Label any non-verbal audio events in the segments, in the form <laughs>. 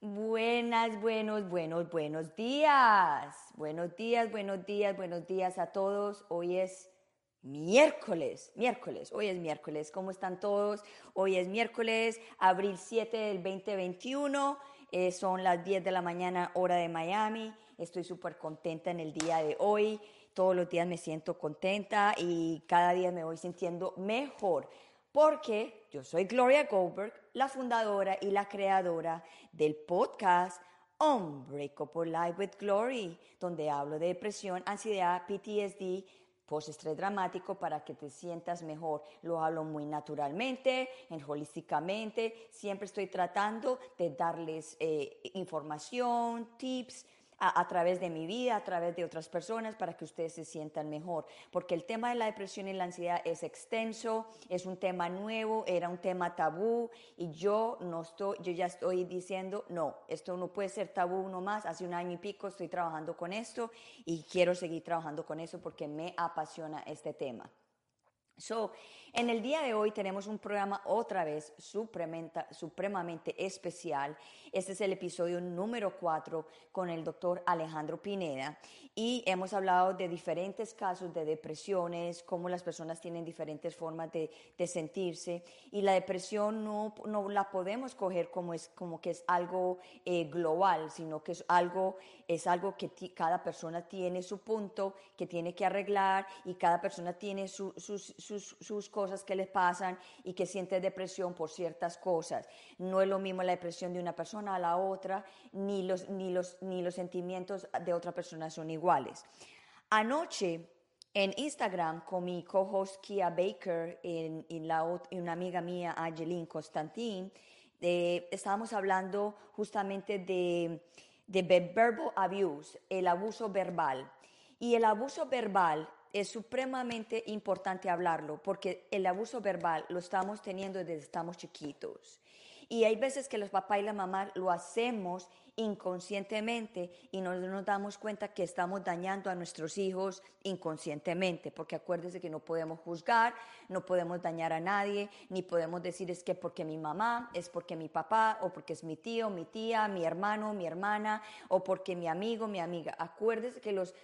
Buenas, buenos, buenos, buenos días. Buenos días, buenos días, buenos días a todos. Hoy es miércoles, miércoles, hoy es miércoles. ¿Cómo están todos? Hoy es miércoles, abril 7 del 2021. Eh, son las 10 de la mañana, hora de Miami. Estoy súper contenta en el día de hoy. Todos los días me siento contenta y cada día me voy sintiendo mejor porque yo soy Gloria Goldberg, la fundadora y la creadora del podcast Unbreakable Life with Glory, donde hablo de depresión, ansiedad, PTSD, post-estrés dramático para que te sientas mejor. Lo hablo muy naturalmente, en holísticamente. Siempre estoy tratando de darles eh, información, tips, a, través de mi vida, a través de otras personas, para que ustedes se sientan mejor. Porque el tema de la depresión y la ansiedad es extenso, es un tema nuevo, era un tema tabú y yo no estoy, yo ya estoy diciendo, no, esto no puede ser tabú uno más. Hace un año y pico estoy trabajando con esto y quiero seguir trabajando con eso porque me apasiona este tema. So, en el día de hoy tenemos un programa otra vez supremamente especial. Este es el episodio número 4 con el doctor Alejandro Pineda y hemos hablado de diferentes casos de depresiones, cómo las personas tienen diferentes formas de, sentirse y la depresión no, no, la podemos coger como, es, como que es algo eh, global, sino que es algo, es algo que cada persona tiene su punto que tiene que arreglar y cada persona tiene sus, sus, sus cosas cosas que les pasan y que siente depresión por ciertas cosas. No es lo mismo la depresión de una persona a la otra, ni los, ni los, ni los sentimientos de otra persona son iguales. Anoche en Instagram con mi co-host Kia Baker y, la, una amiga mía, Angeline Constantin, estábamos hablando justamente de, de verbal abuse, el abuso verbal. Y el abuso verbal es supremamente importante hablarlo porque el abuso verbal lo estamos teniendo desde estamos chiquitos. Y hay veces que los papás y la mamá lo hacemos inconscientemente y no nos damos cuenta que estamos dañando a nuestros hijos inconscientemente, porque acuérdense que no podemos juzgar, no podemos dañar a nadie, ni podemos decir es que porque mi mamá, es porque mi papá, o porque es mi tío, mi tía, mi hermano, mi hermana, o porque mi amigo, mi amiga. Acuérdense que los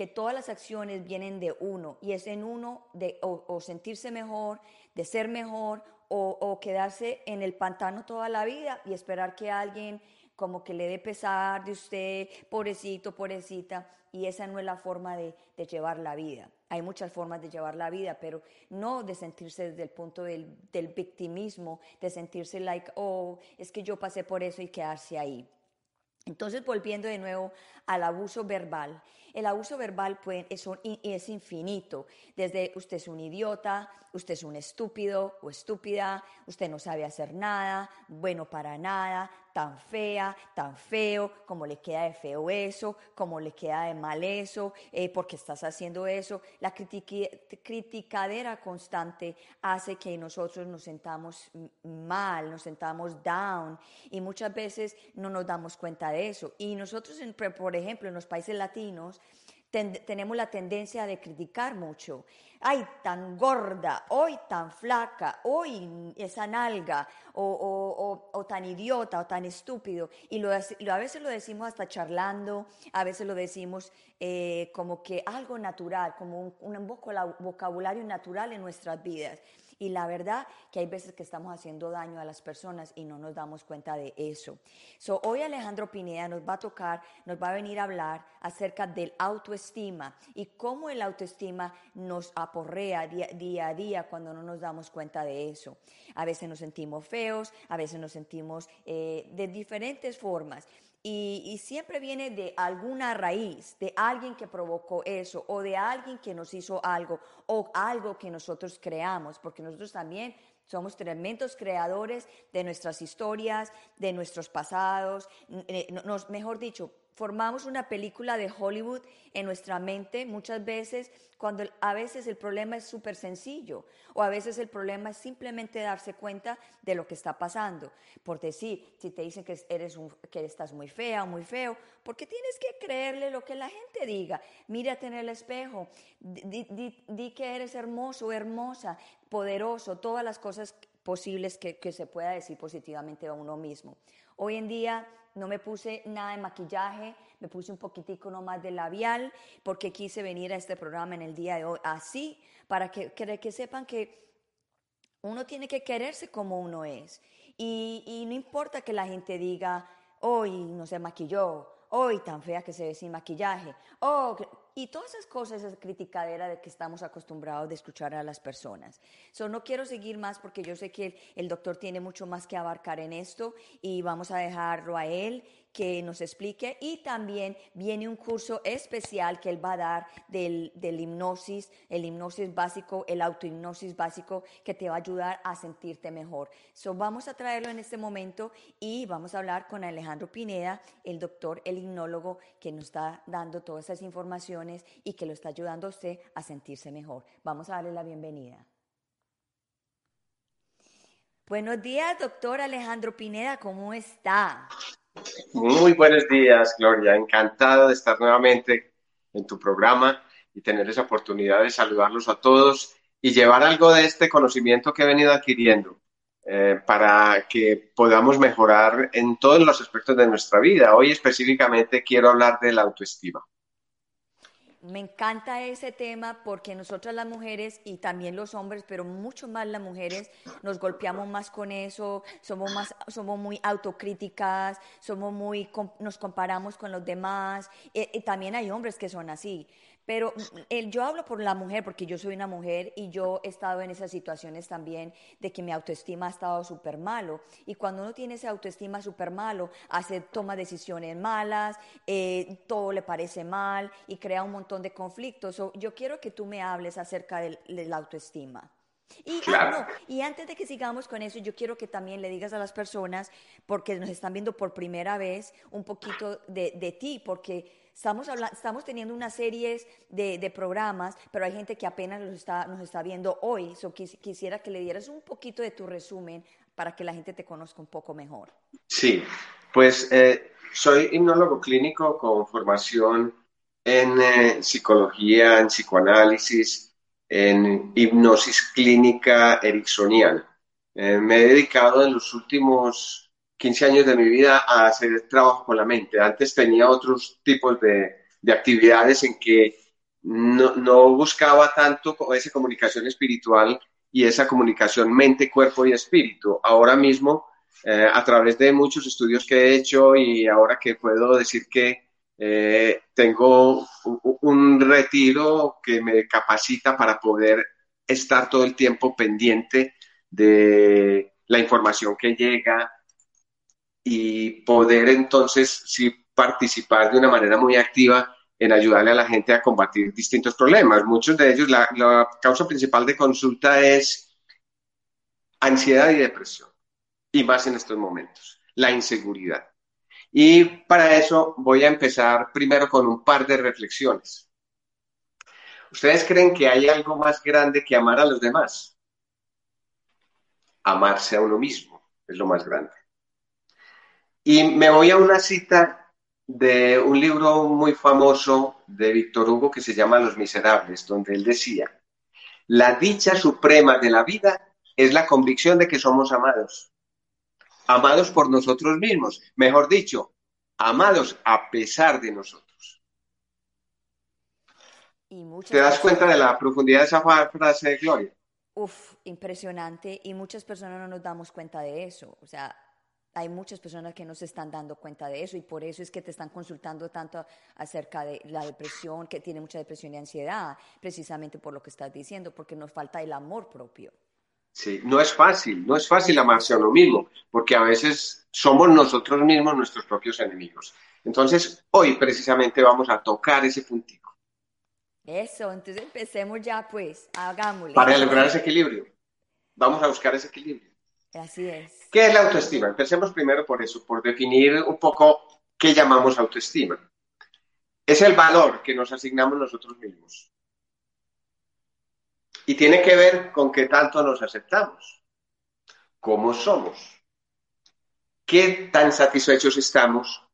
que todas las acciones vienen de uno y es en uno de o, sentirse mejor, de ser mejor o, quedarse en el pantano toda la vida y esperar que alguien como que le dé pesar de usted, pobrecito, pobrecita, y esa no es la forma de, llevar la vida. Hay muchas formas de llevar la vida, pero no de sentirse desde el punto del, del victimismo, de sentirse like, oh, es que yo pasé por eso y quedarse ahí. Entonces, volviendo de nuevo al abuso verbal, el abuso verbal pues, es, infinito, desde usted es un idiota, usted es un estúpido o estúpida, usted no sabe hacer nada, bueno para nada, tan fea, tan feo, como le queda de feo eso, como le queda de mal eso, eh, porque estás haciendo eso. La criticadera constante hace que nosotros nos sentamos mal, nos sentamos down y muchas veces no nos damos cuenta de eso. Y nosotros, por ejemplo, en los países latinos, tenemos la tendencia de criticar mucho. Ay, tan gorda, hoy tan flaca, hoy esa nalga, o, tan idiota, o tan estúpido. Y lo, a veces lo decimos hasta charlando, a veces lo decimos eh, como que algo natural, como un, un vocabulario natural en nuestras vidas. Y la verdad que hay veces que estamos haciendo daño a las personas y no nos damos cuenta de eso. So, hoy Alejandro Pineda nos va a tocar, nos va a venir a hablar acerca del autoestima y cómo el autoestima nos aporrea día, a día cuando no nos damos cuenta de eso. A veces nos sentimos feos, a veces nos sentimos eh, de diferentes formas. Y, siempre viene de alguna raíz, de alguien que provocó eso, o de alguien que nos hizo algo, o algo que nosotros creamos, porque nosotros también somos tremendos creadores de nuestras historias, de nuestros pasados, eh, mejor dicho, formamos una película de Hollywood en nuestra mente muchas veces cuando a veces el problema es súper sencillo o a veces el problema es simplemente darse cuenta de lo que está pasando. Por decir, si te dicen que, eres que estás muy fea o muy feo, porque tienes que creerle lo que la gente diga. Mírate en el espejo, di, que eres hermoso hermosa, poderoso, todas las cosas posibles que, que se pueda decir positivamente a uno mismo. Hoy en día no me puse nada de maquillaje, me puse un poquitico nomás de labial porque quise venir a este programa en el día de hoy así, para que, que, sepan que uno tiene que quererse como uno es. Y, y no importa que la gente diga, hoy no se maquilló, hoy tan fea que se ve sin maquillaje, oh, y todas esas cosas, esa criticadera de que estamos acostumbrados de escuchar a las personas. So, no quiero seguir más porque yo sé que el doctor tiene mucho más que abarcar en esto y vamos a dejarlo a él que nos explique y también viene un curso especial que él va a dar del, hipnosis, el hipnosis básico, el autohipnosis básico que te va a ayudar a sentirte mejor. So, vamos a traerlo en este momento y vamos a hablar con Alejandro Pineda, el doctor, el hipnólogo que nos está dando todas esas informaciones y que lo está ayudando a usted a sentirse mejor. Vamos a darle la bienvenida. Buenos días, doctor Alejandro Pineda, ¿cómo está? Muy buenos días, Gloria. Encantado de estar nuevamente en tu programa y tener esa oportunidad de saludarlos a todos y llevar algo de este conocimiento que he venido adquiriendo eh, para que podamos mejorar en todos los aspectos de nuestra vida. Hoy específicamente quiero hablar de la autoestima. Me encanta ese tema porque nosotras las mujeres y también los hombres, pero mucho más las mujeres, nos golpeamos más con eso, somos más, somos muy autocríticas, somos muy, nos comparamos con los demás. y también hay hombres que son así. Pero mm, yo hablo por la mujer porque yo soy una mujer y yo he estado en esas situaciones también de que mi autoestima ha estado súper malo. Y cuando uno tiene esa autoestima súper malo, hace, toma decisiones malas, eh, todo le parece mal y crea un montón de conflictos. yo quiero que tú me hables acerca de, la autoestima. Y, ah, y, antes de que sigamos con eso, yo quiero que también le digas a las personas, porque nos están viendo por primera vez, un poquito de, de ti, porque Estamos, estamos teniendo una serie de, programas, pero hay gente que apenas nos está, nos está viendo hoy. So, quisiera que le dieras un poquito de tu resumen para que la gente te conozca un poco mejor. Sí, pues eh, soy hipnólogo clínico con formación en eh, psicología, en psicoanálisis, en hipnosis clínica ericksoniana. Eh, me he dedicado en los últimos 15 años de mi vida a hacer trabajo con la mente. Antes tenía otros tipos de, actividades en que no, buscaba tanto esa comunicación espiritual y esa comunicación mente, cuerpo y espíritu. Ahora mismo, eh, a través de muchos estudios que he hecho y ahora que puedo decir que eh, tengo un retiro que me capacita para poder estar todo el tiempo pendiente de la información que llega, y poder entonces sí participar de una manera muy activa en ayudarle a la gente a combatir distintos problemas. Muchos de ellos, la, la causa principal de consulta es ansiedad y depresión, y más en estos momentos, la inseguridad. Y para eso voy a empezar primero con un par de reflexiones. ¿Ustedes creen que hay algo más grande que amar a los demás? Amarse a uno mismo es lo más grande. Y me voy a una cita de un libro muy famoso de Víctor Hugo que se llama Los Miserables, donde él decía, la dicha suprema de la vida es la convicción de que somos amados, amados por nosotros mismos, mejor dicho, amados a pesar de nosotros. ¿Te das cuenta de la profundidad de esa frase, Gloria? Uf, impresionante. Y muchas personas no nos damos cuenta de eso. O sea, hay muchas personas que no se están dando cuenta de eso y por eso es que te están consultando tanto acerca de la depresión, que tiene mucha depresión y ansiedad, precisamente por lo que estás diciendo, porque nos falta el amor propio. Sí, no es fácil, no es fácil amarse a uno mismo, porque a veces somos nosotros mismos nuestros propios enemigos. Entonces, hoy precisamente vamos a tocar ese puntico. Eso, entonces empecemos ya pues, hagámoslo. Para lograr ese equilibrio. Vamos a buscar ese equilibrio. Así es. ¿Qué es la autoestima? Empecemos primero por eso, por definir un poco qué llamamos autoestima. es el valor que nos asignamos nosotros mismos. Y tiene que ver con qué tanto nos aceptamos, cómo somos, qué tan satisfechos estamos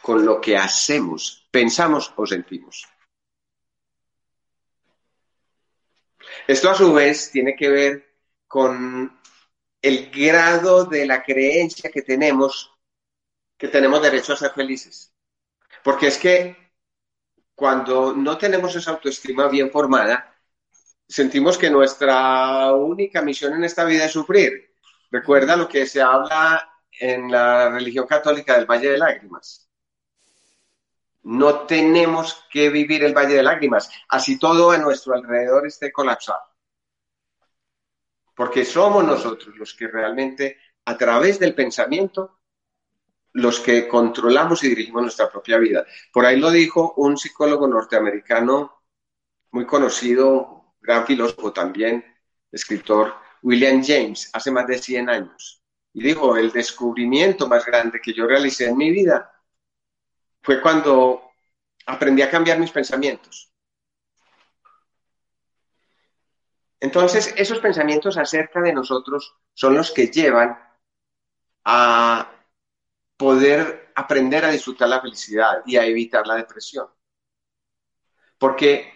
con lo que hacemos, pensamos o sentimos. Esto a su vez tiene que ver con el grado de la creencia que tenemos que tenemos derecho a ser felices. Porque es que cuando no tenemos esa autoestima bien formada, sentimos que nuestra única misión en esta vida es sufrir. Recuerda lo que se habla en la religión católica del Valle de Lágrimas. No tenemos que vivir el Valle de Lágrimas, así todo a nuestro alrededor esté colapsado. Porque somos nosotros los que realmente, a través del pensamiento, los que controlamos y dirigimos nuestra propia vida. Por ahí lo dijo un psicólogo norteamericano muy conocido, gran filósofo también, escritor, William James, hace más de 100 años. Y dijo, el descubrimiento más grande que yo realicé en mi vida fue cuando aprendí a cambiar mis pensamientos. Entonces, esos pensamientos acerca de nosotros son los que llevan a poder aprender a disfrutar la felicidad y a evitar la depresión. Porque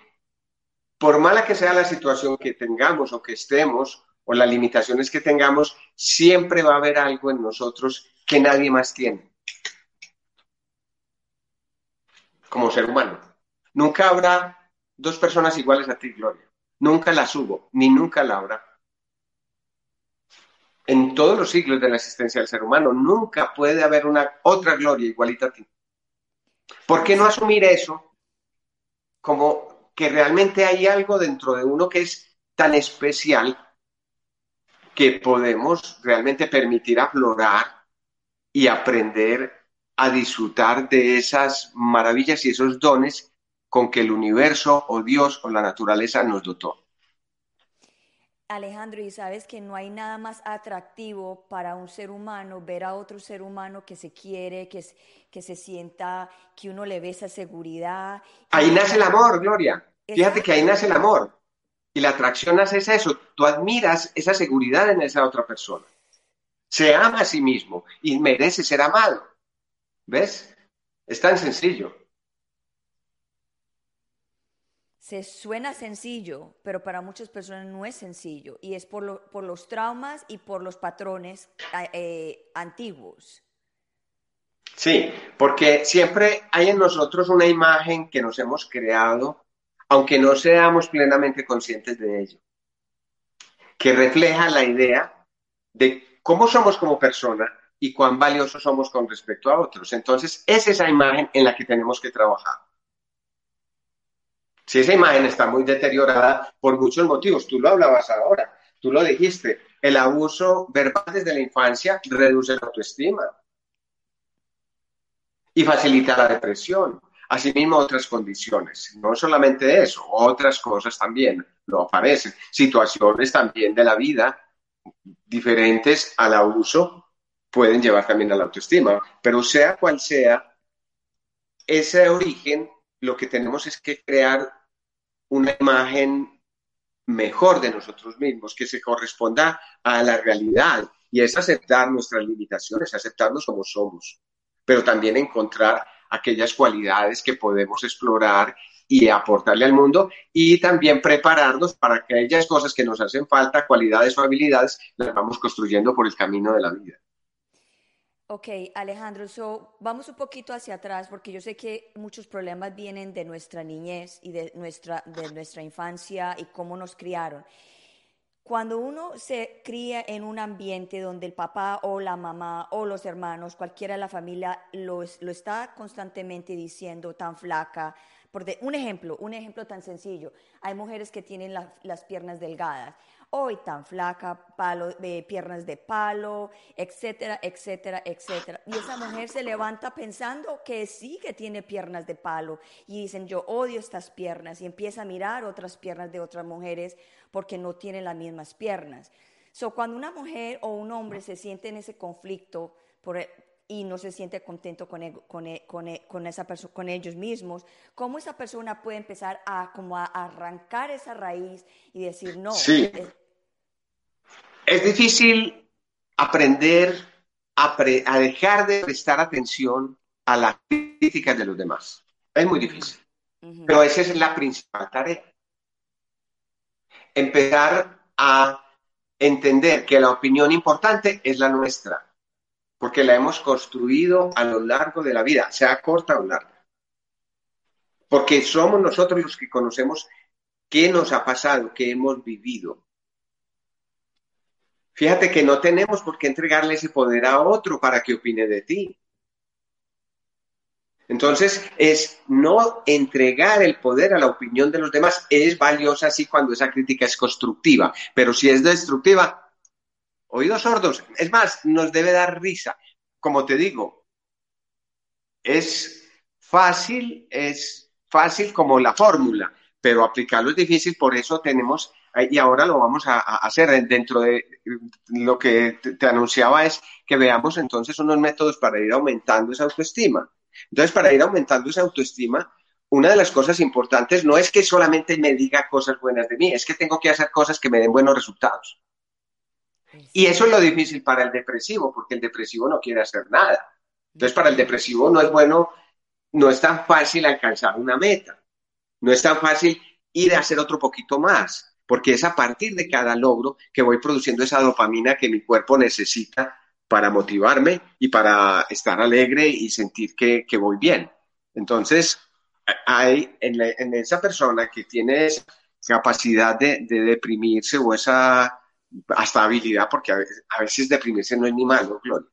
por mala que sea la situación que tengamos o que estemos, o las limitaciones que tengamos, siempre va a haber algo en nosotros que nadie más tiene. Como ser humano. Nunca habrá dos personas iguales a ti, Gloria. Nunca las hubo, ni nunca la habrá en todos los siglos de la existencia del ser humano. Nunca puede haber una otra gloria igualita a ti. ¿Por qué no asumir eso como que realmente hay algo dentro de uno que es tan especial que podemos realmente permitir aflorar y aprender a disfrutar de esas maravillas y esos dones con que el universo o Dios o la naturaleza nos dotó? Alejandro, y sabes que no hay nada más atractivo para un ser humano ver a otro ser humano que se quiere, que, que se sienta, que uno le ve esa seguridad. Ahí nace el amor, Gloria. Fíjate que ahí nace el amor. Y la atracción hace eso. Tú admiras esa seguridad en esa otra persona. Se ama a sí mismo y merece ser amado. ¿Ves? Es tan sencillo. Se suena sencillo, pero para muchas personas no es sencillo y es por, los traumas y por los patrones eh, antiguos. Sí, porque siempre hay en nosotros una imagen que nos hemos creado, aunque no seamos plenamente conscientes de ello, que refleja la idea de cómo somos como persona y cuán valiosos somos con respecto a otros. Entonces, es esa imagen en la que tenemos que trabajar. Si esa imagen está muy deteriorada por muchos motivos, tú lo hablabas ahora, tú lo dijiste, el abuso verbal desde la infancia reduce la autoestima y facilita la depresión. Asimismo, otras condiciones. No solamente eso, otras cosas también lo aparecen. Situaciones también de la vida diferentes al abuso pueden llevar también a la autoestima. Pero sea cual sea, ese origen, lo que tenemos es que crear una imagen mejor de nosotros mismos, que se corresponda a la realidad y es aceptar nuestras limitaciones, aceptarnos como somos, pero también encontrar aquellas cualidades que podemos explorar y aportarle al mundo y también prepararnos para aquellas cosas que nos hacen falta, cualidades o habilidades, las vamos construyendo por el camino de la vida. Ok, Alejandro, so, vamos un poquito hacia atrás porque yo sé que muchos problemas vienen de nuestra niñez y de nuestra, de nuestra infancia y cómo nos criaron. Cuando uno se cría en un ambiente donde el papá o la mamá o los hermanos, cualquiera de la familia, lo, lo está constantemente diciendo tan flaca, por un ejemplo, un ejemplo tan sencillo, hay mujeres que tienen las piernas delgadas, hoy tan flaca, palo, de piernas de palo, etcétera, etcétera, etcétera. Y esa mujer se levanta pensando que sí que tiene piernas de palo y dicen, yo odio estas piernas y empieza a mirar otras piernas de otras mujeres porque no tienen las mismas piernas. So, cuando una mujer o un hombre se siente en ese conflicto por y no se siente contento con, e, con, e, con, e, con esa con ellos mismos, ¿cómo esa persona puede empezar a, como a arrancar esa raíz y decir no? Sí. Es, difícil aprender a, a, dejar de prestar atención a las críticas de los demás. Es muy difícil. Pero esa es la principal tarea. Empezar a entender que la opinión importante es la nuestra porque la hemos construido a lo largo de la vida, sea corta o larga. Porque somos nosotros los que conocemos qué nos ha pasado, qué hemos vivido. Fíjate que no tenemos por qué entregarle ese poder a otro para que opine de ti. Entonces, es no entregar el poder a la opinión de los demás. Es valiosa así cuando esa crítica es constructiva, pero si es destructiva, Oídos sordos. Es más, nos debe dar risa. Como te digo, es fácil, es fácil como la fórmula, pero aplicarlo es difícil, por eso tenemos, y ahora lo vamos a, hacer dentro de lo que te, anunciaba es que veamos entonces unos métodos para ir aumentando esa autoestima. Entonces, para ir aumentando esa autoestima, una de las cosas importantes no es que solamente me diga cosas buenas de mí, es que tengo que hacer cosas que me den buenos resultados. Y eso es lo difícil para el depresivo, porque el depresivo no quiere hacer nada. Entonces, para el depresivo no es bueno, no es tan fácil alcanzar una meta, no es tan fácil ir a hacer otro poquito más, porque es a partir de cada logro que voy produciendo esa dopamina que mi cuerpo necesita para motivarme y para estar alegre y sentir que, voy bien. Entonces, hay en, esa persona que tiene esa capacidad de deprimirse o esa hasta habilidad, porque a veces, deprimirse no es ni malo, Gloria.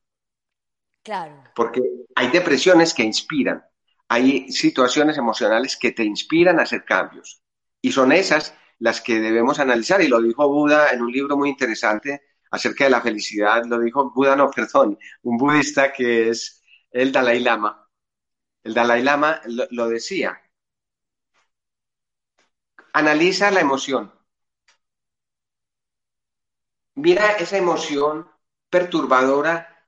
Claro. Porque hay depresiones que inspiran, hay situaciones emocionales que te inspiran a hacer cambios. Y son esas las que debemos analizar. Y lo dijo Buda en un libro muy interesante acerca de la felicidad. Lo dijo Buda, no, perdón, un budista que es el Dalai Lama. El Dalai Lama lo decía. Analiza la emoción mira esa emoción perturbadora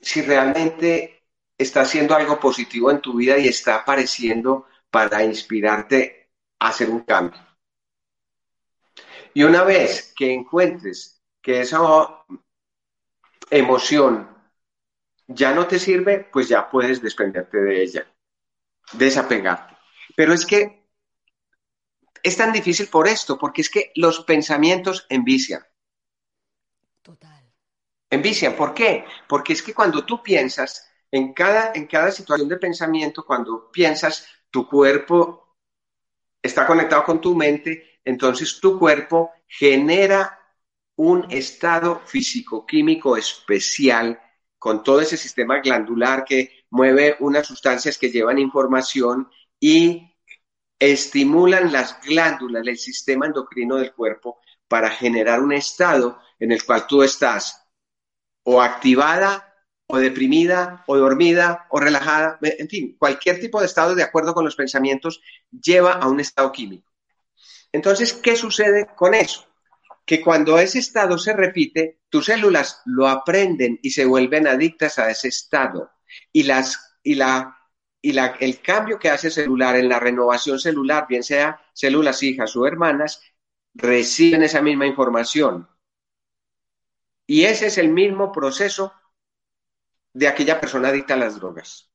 si realmente está haciendo algo positivo en tu vida y está apareciendo para inspirarte hacer un cambio. Y una vez que encuentres que esa emoción ya no te sirve, pues ya puedes desprenderte de ella, desapegarte. Pero es que es tan difícil por esto, porque es que los pensamientos envician. Total. Envician, ¿por qué? Porque es que cuando tú piensas, en cada, en cada situación de pensamiento, cuando piensas, tu cuerpo está conectado con tu mente, entonces tu cuerpo genera un estado físico-químico especial con todo ese sistema glandular que mueve unas sustancias que llevan información y estimulan las glándulas del sistema endocrino del cuerpo para generar un estado en el cual tú estás o activada o deprimida o dormida o relajada, en fin, cualquier tipo de estado de acuerdo con los pensamientos lleva a un estado químico. Entonces, ¿qué sucede con eso? Que cuando ese estado se repite, tus células lo aprenden y se vuelven adictas a ese estado. Y, las, y la y el cambio que hace celular en la renovación celular, bien sea células hijas o hermanas, reciben esa misma información. Y ese es el mismo proceso de aquella persona adicta a las drogas.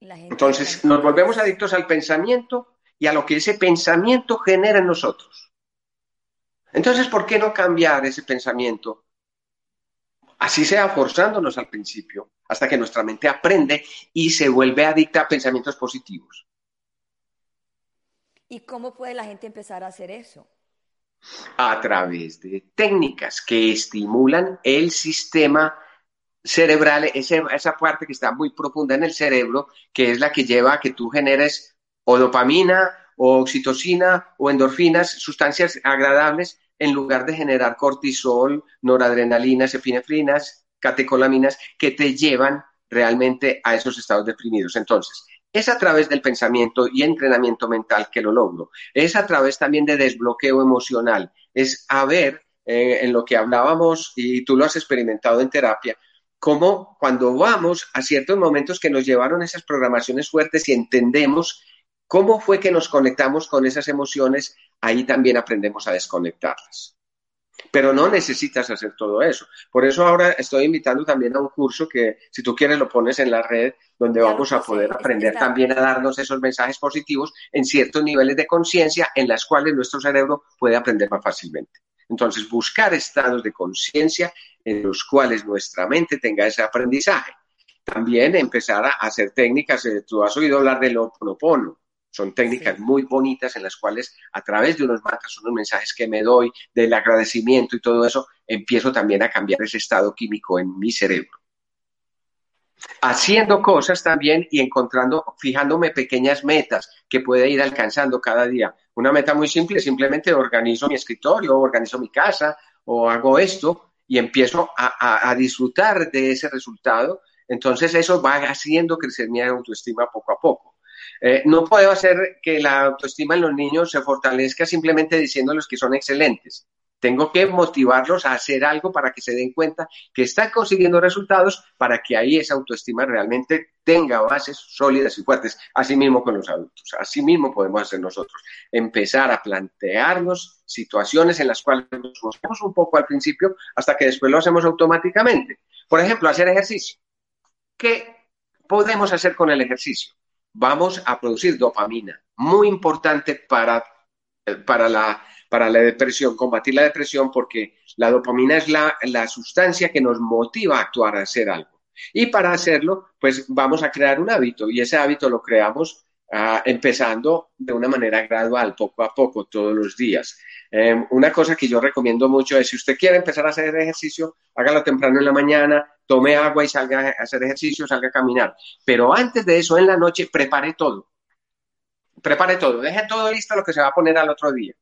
Entonces nos volvemos adictos al pensamiento y a lo que ese pensamiento genera en nosotros. Entonces, ¿por qué no cambiar ese pensamiento así sea forzándonos al principio, hasta que nuestra mente aprende y se vuelve adicta a pensamientos positivos. ¿Y cómo puede la gente empezar a hacer eso? A través de técnicas que estimulan el sistema cerebral, esa parte que está muy profunda en el cerebro, que es la que lleva a que tú generes o dopamina o oxitocina o endorfinas, sustancias agradables en lugar de generar cortisol, noradrenalinas, epinefrinas, catecolaminas, que te llevan realmente a esos estados deprimidos. Entonces, es a través del pensamiento y entrenamiento mental que lo logro. Es a través también de desbloqueo emocional. Es a ver eh, en lo que hablábamos y tú lo has experimentado en terapia, cómo cuando vamos a ciertos momentos que nos llevaron esas programaciones fuertes y entendemos cómo fue que nos conectamos con esas emociones, ahí también aprendemos a desconectarlas. Pero no necesitas hacer todo eso. Por eso ahora estoy invitando también a un curso que, si tú quieres, lo pones en la red, donde vamos a poder aprender también a darnos esos mensajes positivos en ciertos niveles de conciencia en las cuales nuestro cerebro puede aprender más fácilmente. Entonces, buscar estados de conciencia en los cuales nuestra mente tenga ese aprendizaje. También empezar a hacer técnicas, eh, tú has oído hablar del Oponopono. Son técnicas muy bonitas en las cuales a través de unos mantras, unos mensajes que me doy, del agradecimiento y todo eso, empiezo también a cambiar ese estado químico en mi cerebro. Haciendo cosas también y encontrando, fijándome pequeñas metas que puede ir alcanzando cada día. Una meta muy simple, simplemente organizo mi escritorio, organizo mi casa o hago esto y empiezo a, a disfrutar de ese resultado. Entonces eso va haciendo crecer mi autoestima poco a poco. Eh, no puedo hacer que la autoestima en los niños se fortalezca simplemente diciéndoles que son excelentes. Tengo que motivarlos a hacer algo para que se den cuenta que están consiguiendo resultados para que ahí esa autoestima realmente tenga bases sólidas y fuertes. Así mismo con los adultos. Así mismo podemos hacer nosotros. Empezar a plantearnos situaciones en las cuales nos mostramos un poco al principio hasta que después lo hacemos automáticamente. Por ejemplo, hacer ejercicio. ¿Qué podemos hacer con el ejercicio? Vamos a producir dopamina, muy importante para, eh, para, la, para la depresión, combatir la depresión, porque la dopamina es la, la sustancia que nos motiva a actuar, a hacer algo. Y para hacerlo, pues vamos a crear un hábito y ese hábito lo creamos Ah, empezando de una manera gradual, poco a poco, todos los días. Em, una cosa que yo recomiendo mucho es, si usted quiere empezar a hacer ejercicio, hágalo temprano en la mañana, tome agua y salga a hacer ejercicio, salga a caminar. Pero antes de eso, en la noche, prepare todo. Prepare todo, deje todo listo lo que se va a poner al otro día.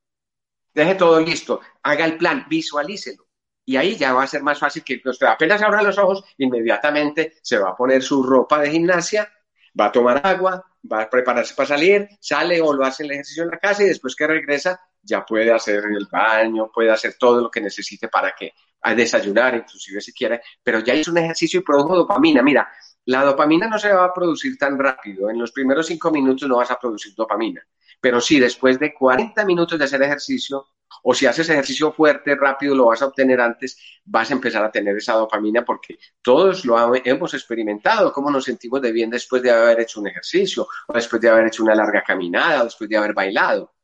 Deje todo listo, haga el plan, visualícelo. Y ahí ya va a ser más fácil que usted apenas abra los ojos, inmediatamente se va a poner su ropa de gimnasia, va a tomar agua, va a prepararse para salir, sale o lo hace el ejercicio en la casa y después que regresa ya puede hacer el baño, puede hacer todo lo que necesite para que a desayunar, inclusive si quiere, pero ya hizo un ejercicio y produjo dopamina. Mira, la dopamina no se va a producir tan rápido. En los primeros cinco minutos no vas a producir dopamina. Pero sí, después de 40 minutos de hacer ejercicio, o si haces ejercicio fuerte, rápido, lo vas a obtener antes, vas a empezar a tener esa dopamina porque todos lo hemos experimentado, cómo nos sentimos de bien después de haber hecho un ejercicio, o después de haber hecho una larga caminada, o después de haber bailado.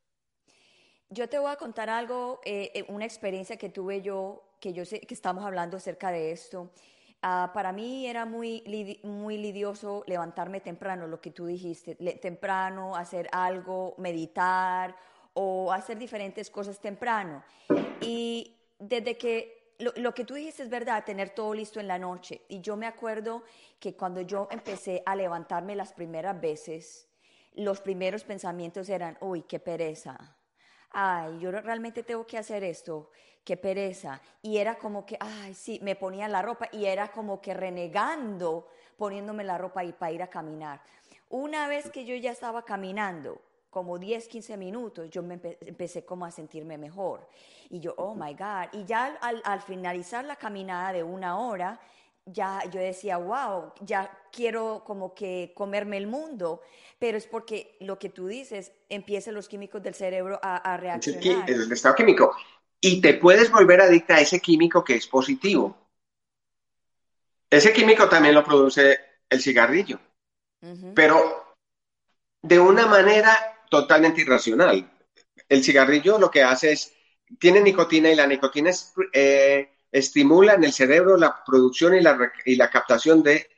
Yo te voy a contar algo, eh, eh, una experiencia que tuve yo, que yo sé que estamos hablando acerca de esto. Ah, para mí era muy, muy lidioso levantarme temprano, lo que tú dijiste, temprano, hacer algo, meditar o hacer diferentes cosas temprano. Y desde que lo, que tú dijiste es verdad, tener todo listo en la noche. Y yo me acuerdo que cuando yo empecé a levantarme las primeras veces, los primeros pensamientos eran, uy, qué pereza. Ay, yo realmente tengo que hacer esto, qué pereza. Y era como que, ay, sí, me ponía la ropa y era como que renegando poniéndome la ropa y para ir a caminar. Una vez que yo ya estaba caminando, como 10, 15 minutos, yo me empecé como a sentirme mejor. Y yo, oh my God. Y ya al, finalizar la caminada de una hora, ya yo decía, wow, ya quiero como que comerme el mundo, pero es porque lo que tú dices, empiezan los químicos del cerebro a, a reaccionar. Es el estado químico. Y te puedes volver adicta a ese químico que es positivo. Ese químico también lo produce el cigarrillo, pero de una manera totalmente irracional. El cigarrillo lo que hace es, tiene nicotina y la nicotina eh, estimula en el cerebro la producción y la, y la captación de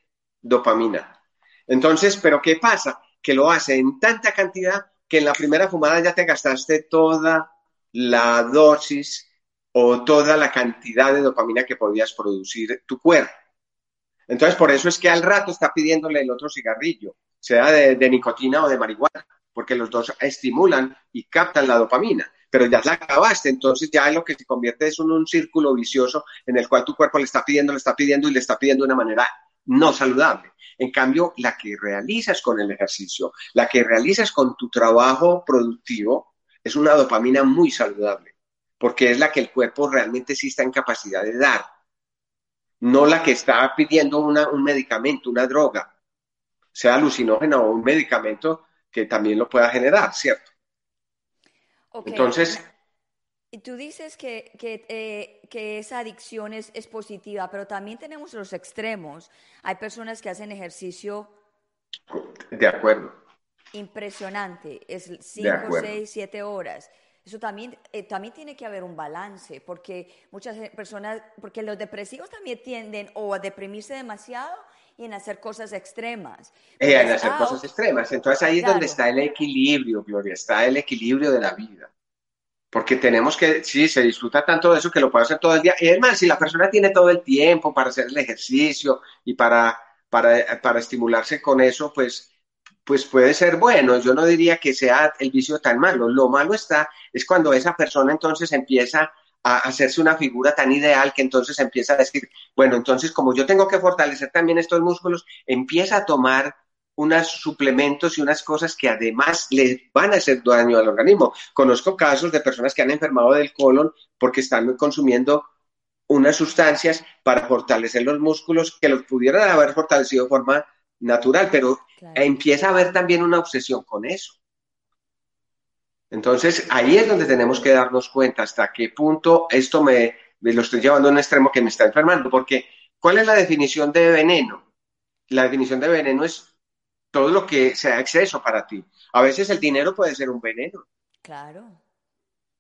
dopamina. Entonces, ¿pero qué pasa? Que lo hace en tanta cantidad que en la primera fumada ya te gastaste toda la dosis o toda la cantidad de dopamina que podías producir tu cuerpo. Entonces, por eso es que al rato está pidiéndole el otro cigarrillo, sea de nicotina o de marihuana porque los dos estimulan y captan la dopamina, pero ya la acabaste, entonces ya lo que se convierte es en un círculo vicioso en el cual tu cuerpo le está pidiendo, le está pidiendo y le está pidiendo de una manera no saludable. En cambio, la que realizas con el ejercicio, la que realizas con tu trabajo productivo, es una dopamina muy saludable porque es la que el cuerpo realmente sí está en capacidad de dar, no la que está pidiendo un medicamento, una droga, sea alucinógena o un medicamento que también lo pueda generar, ¿cierto? Entonces... Tú dices que, eh, que, esa adicción es, es, positiva, pero también tenemos los extremos. Hay personas que hacen ejercicio. De acuerdo. Impresionante. Es 5, 6, 7 horas. Eso también, eh, también tiene que haber un balance, porque muchas personas, porque los depresivos también tienden o a deprimirse demasiado y en hacer cosas extremas. Eh, en hacer cosas extremas. Entonces ahí es donde está el equilibrio, Gloria, está el equilibrio de la vida. Porque tenemos que, sí, se disfruta tanto de eso que lo puede hacer todo el día. Y es más, si la persona tiene todo el tiempo para hacer el ejercicio y para, para, para estimularse con eso, pues, pues puede ser bueno. Yo no diría que sea el vicio tan malo. Lo malo está es cuando esa persona entonces empieza a hacerse una figura tan ideal que entonces empieza a decir, bueno, entonces como yo tengo que fortalecer también estos músculos, empieza a tomar unos suplementos y unas cosas que además le van a hacer daño al organismo. Conozco casos de personas que han enfermado del colon porque están consumiendo unas sustancias para fortalecer los músculos que los pudieran haber fortalecido de forma natural, pero empieza a haber también una obsesión con eso. Entonces, ahí es donde tenemos que darnos cuenta hasta qué punto esto me, lo estoy llevando a un extremo que me está enfermando, porque ¿cuál es la definición de veneno? La definición de veneno es todo lo que sea exceso para ti. A veces el dinero puede ser un veneno. Claro.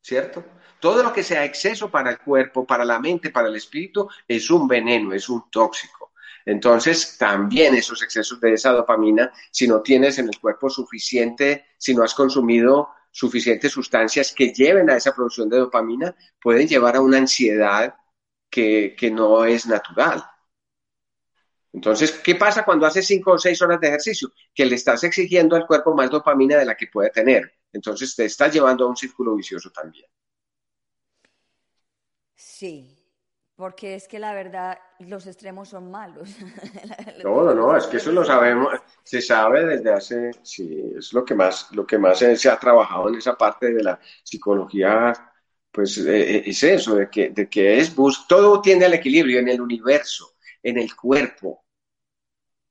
¿Cierto? Todo lo que sea exceso para el cuerpo, para la mente, para el espíritu, es un veneno, es un tóxico. Entonces, también esos excesos de esa dopamina, si no tienes en el cuerpo suficiente, si no has consumido suficientes sustancias que lleven a esa producción de dopamina, pueden llevar a una ansiedad que, no es natural. Entonces, ¿qué pasa cuando haces cinco o seis horas de ejercicio? Que le estás exigiendo al cuerpo más dopamina de la que puede tener. Entonces, te estás llevando a un círculo vicioso también. Sí, porque es que la verdad, los extremos son malos. <laughs> No, no, no, es que eso lo sabemos, se sabe desde hace, sí, es lo que más, lo que más se, ha trabajado en esa parte de la psicología, pues eh, eh, es eso, de que, de que es bus, todo tiende al equilibrio en el universo, en el cuerpo,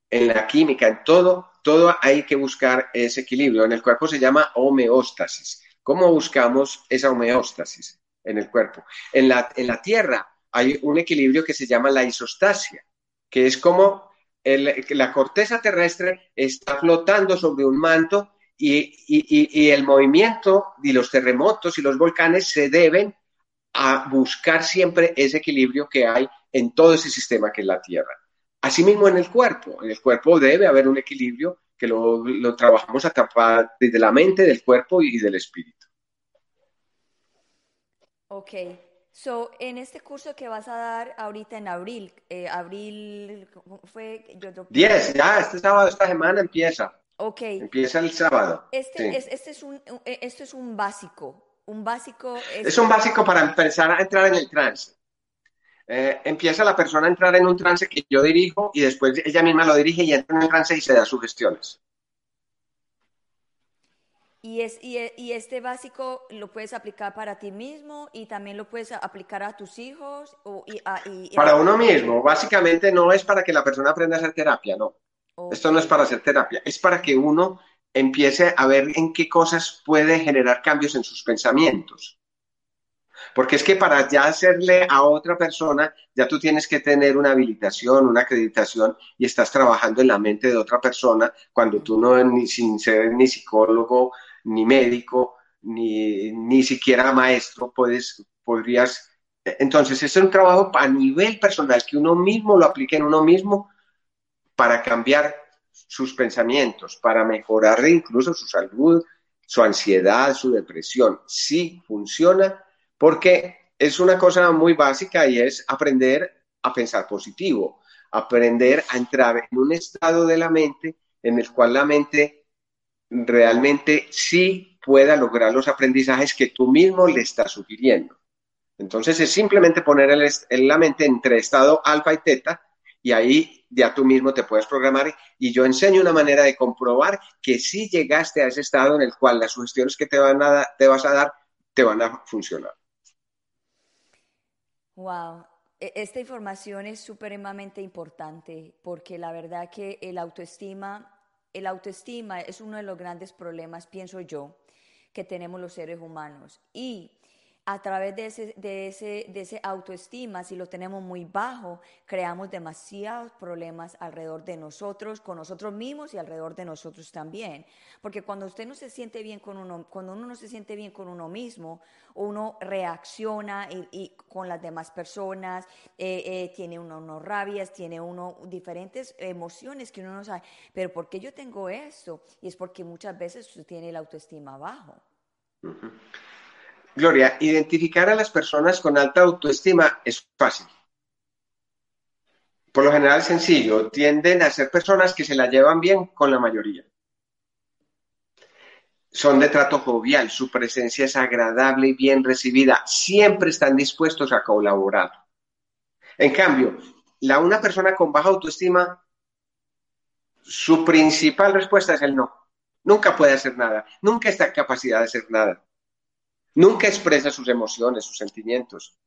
en la química, en todo, todo hay que buscar ese equilibrio. En el cuerpo se llama homeostasis. ¿Cómo buscamos esa homeostasis en el cuerpo? En la, en la tierra hay un equilibrio que se llama la isostasia, que es como la corteza terrestre está flotando sobre un manto y, el movimiento y los terremotos y los volcanes se deben a buscar siempre ese equilibrio que hay en todo ese sistema que es la Tierra. Asimismo en el cuerpo, en el cuerpo debe haber un equilibrio que lo, lo trabajamos a desde la mente, del cuerpo y del espíritu. Ok, So, en este curso que vas a dar ahorita en abril, eh, abril fue... 10, ya, este sábado, esta semana empieza. Ok. Empieza el sábado. Este, es, este es un, eh, esto es un básico, un básico... Es, un básico para empezar a entrar en el trance. Eh, empieza la persona a entrar en un trance que yo dirijo y después ella misma lo dirige y entra en el trance y se da sugestiones. Y, es, y, este básico lo puedes aplicar para ti mismo y también lo puedes aplicar a tus hijos. O, para uno mismo, básicamente no es para que la persona aprenda a hacer terapia, no. Esto no es para hacer terapia, es para que uno empiece a ver en qué cosas puede generar cambios en sus pensamientos. Porque es que para ya hacerle a otra persona, ya tú tienes que tener una habilitación, una acreditación y estás trabajando en la mente de otra persona cuando tú no, ni sin ser ni psicólogo, ni médico, ni, ni siquiera maestro, puedes, podrías... Entonces, es un trabajo a nivel personal, que uno mismo lo aplique en uno mismo para cambiar sus pensamientos, para mejorar incluso su salud, su ansiedad, su depresión. Sí funciona porque es una cosa muy básica y es aprender a pensar positivo, aprender a entrar en un estado de la mente en el cual la mente realmente sí pueda lograr los aprendizajes que tú mismo le estás sugiriendo. Entonces es simplemente poner el, la mente entre estado alfa y teta y ahí ya tú mismo te puedes programar y yo enseño una manera de comprobar que sí llegaste a ese estado en el cual las sugestiones que te, van a te vas a dar te van a funcionar. Wow, e, esta información es supremamente importante porque la verdad que el autoestima, el autoestima es uno de los grandes problemas, pienso yo, que tenemos los seres humanos. Y a través de ese, de, ese, de ese autoestima, si lo tenemos muy bajo, creamos demasiados problemas alrededor de nosotros, con nosotros mismos y alrededor de nosotros también. Porque cuando usted no se siente bien con uno, cuando uno no se siente bien con uno mismo, uno reacciona y, con las demás personas, eh, eh, tiene uno, rabias, tiene uno diferentes emociones que uno no sabe. Pero ¿por qué yo tengo esto? Y es porque muchas veces usted tiene la autoestima bajo. Gloria, identificar a las personas con alta autoestima es fácil. Por lo general sencillo, tienden a ser personas que se la llevan bien con la mayoría. Son de trato jovial, su presencia es agradable y bien recibida, siempre están dispuestos a colaborar. En cambio, la una persona con baja autoestima, su principal respuesta es el no. Nunca puede hacer nada, nunca está en capacidad de hacer nada. Nunca expresa sus emociones, sus sentimientos.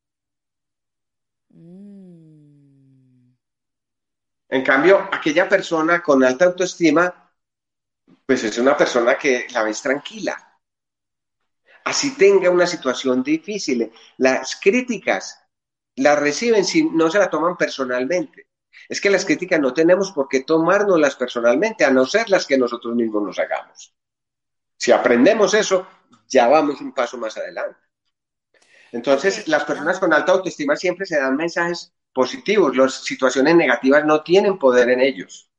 Mm. En cambio, aquella persona con alta autoestima, pues es una persona que la ves tranquila. Así tenga una situación difícil. Las críticas las reciben si no se la toman personalmente. Es que las críticas no tenemos por qué tomárnoslas personalmente, a no ser las que nosotros mismos nos hagamos. Si aprendemos eso, ya vamos un paso más adelante. Entonces, las personas con alta autoestima siempre se dan mensajes positivos, las situaciones negativas no tienen poder en ellos.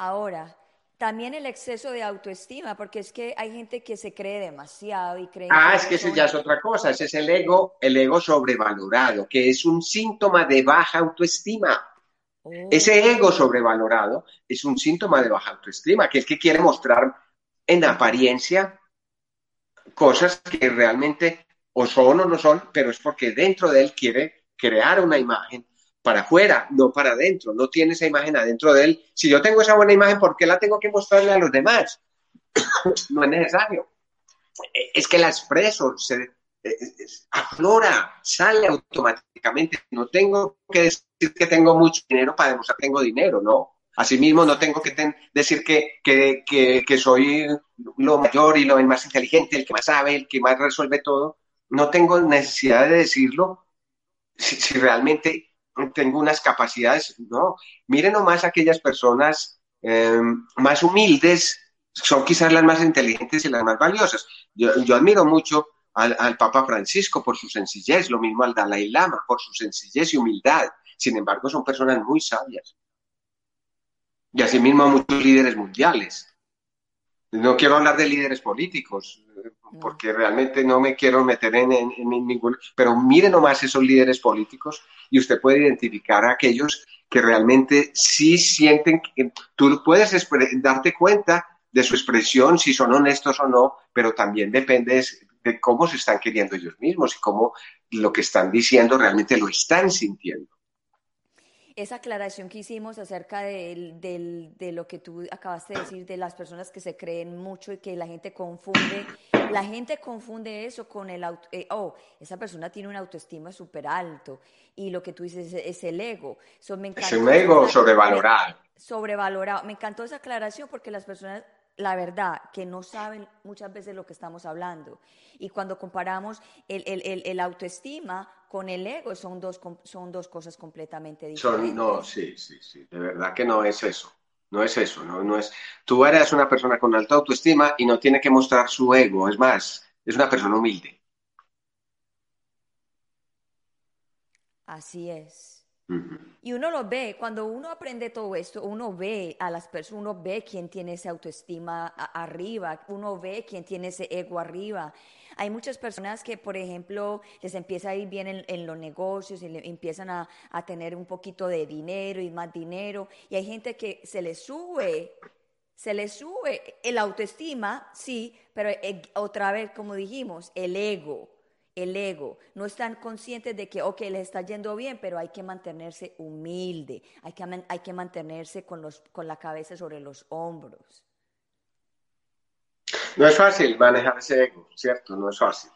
Ahora, también el exceso de autoestima, porque es que hay gente que se cree demasiado y cree... Ah, es que ese ya es otra cosa, ese es el ego, el ego sobrevalorado, que es un síntoma de baja autoestima. Oh. Ese ego sobrevalorado es un síntoma de baja autoestima, que es que quiere mostrar en apariencia cosas que realmente o son o no son, pero es porque dentro de él quiere crear una imagen para afuera, no para adentro, no tiene esa imagen adentro de él. Si yo tengo esa buena imagen, ¿por qué la tengo que mostrarle a los demás? <coughs> no es necesario. Es que la expreso, se aflora, sale automáticamente. No tengo que decir que tengo mucho dinero para demostrar que tengo dinero, no. Asimismo, no tengo que decir que, que, soy lo mayor y lo más inteligente, el que más sabe, el que más resuelve todo. No tengo necesidad de decirlo si, realmente tengo unas capacidades. No, miren nomás aquellas personas em, más humildes, son quizás las más inteligentes y las más valiosas. Yo, admiro mucho al, al, Papa Francisco por su sencillez, lo mismo al Dalai Lama por su sencillez y humildad. Sin embargo, son personas muy sabias y asimismo a muchos líderes mundiales. No quiero hablar de líderes políticos, porque realmente no me quiero meter en, ningún... Pero mire nomás esos líderes políticos y usted puede identificar a aquellos que realmente sí sienten que tú puedes darte cuenta de su expresión, si son honestos o no, pero también depende de cómo se están queriendo ellos mismos y cómo lo que están diciendo realmente lo están sintiendo esa aclaración que hicimos acerca de, lo que tú acabaste de decir, de las personas que se creen mucho y que la gente confunde, la gente confunde eso con el, auto, eh, oh, esa persona tiene una autoestima súper alto y lo que tú dices es, el ego. es un ego sobrevalorado. Sobrevalorado. Me encantó esa aclaración porque las personas la verdad, que no saben muchas veces lo que estamos hablando. Y cuando comparamos el, el, el, autoestima con el ego, son dos, son dos cosas completamente diferentes. no, sí, sí, sí, de verdad que no es eso. No es eso, no, no es. Tú eres una persona con alta autoestima y no tiene que mostrar su ego, es más, es una persona humilde. Así es. Y uno lo ve, cuando uno aprende todo esto, uno ve a las personas, uno ve quién tiene esa autoestima arriba, uno ve quién tiene ese ego arriba. Hay muchas personas que, por ejemplo, les empieza a ir bien en, los negocios y empiezan a, tener un poquito de dinero y más dinero. Y hay gente que se les sube, se les sube el autoestima, sí, pero eh, otra vez, como dijimos, el ego el ego. No están conscientes de que, ok, les está yendo bien, pero hay que mantenerse humilde, hay que, hay que mantenerse con, los, con la cabeza sobre los hombros. No es fácil manejar ese ego, ¿cierto? No es fácil.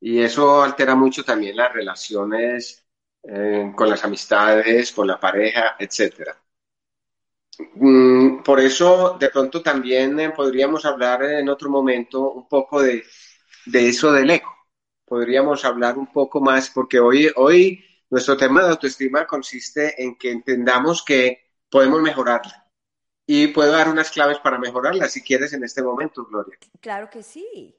y eso altera mucho también las relaciones eh, con las amistades, con la pareja, etc. Mm, por eso, de pronto también eh, podríamos hablar en otro momento un poco de, de eso del ego. Podríamos hablar un poco más, porque hoy, hoy nuestro tema de autoestima consiste en que entendamos que podemos mejorarla. Y puedo dar unas claves para mejorarla, si quieres, en este momento, Gloria. Claro que sí.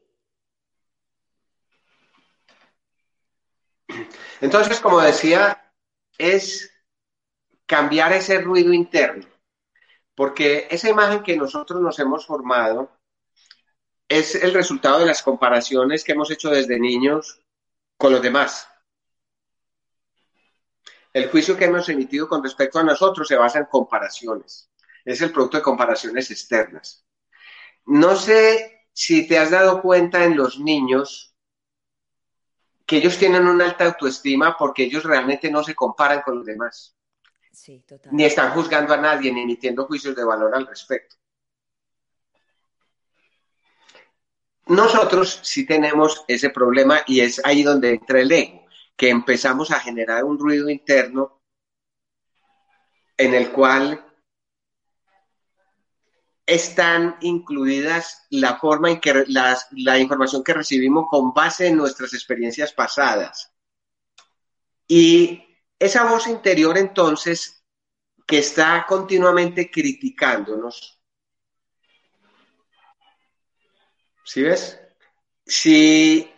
Entonces, como decía, es cambiar ese ruido interno, porque esa imagen que nosotros nos hemos formado es el resultado de las comparaciones que hemos hecho desde niños con los demás. El juicio que hemos emitido con respecto a nosotros se basa en comparaciones. Es el producto de comparaciones externas. No sé si te has dado cuenta en los niños que ellos tienen una alta autoestima porque ellos realmente no se comparan con los demás. Sí, total. Ni están juzgando a nadie, ni emitiendo juicios de valor al respecto. Nosotros sí tenemos ese problema y es ahí donde entra el ego, que empezamos a generar un ruido interno en el cual están incluidas la forma en que la información que recibimos con base en nuestras experiencias pasadas. Y esa voz interior entonces que está continuamente criticándonos. ¿Sí ves? Si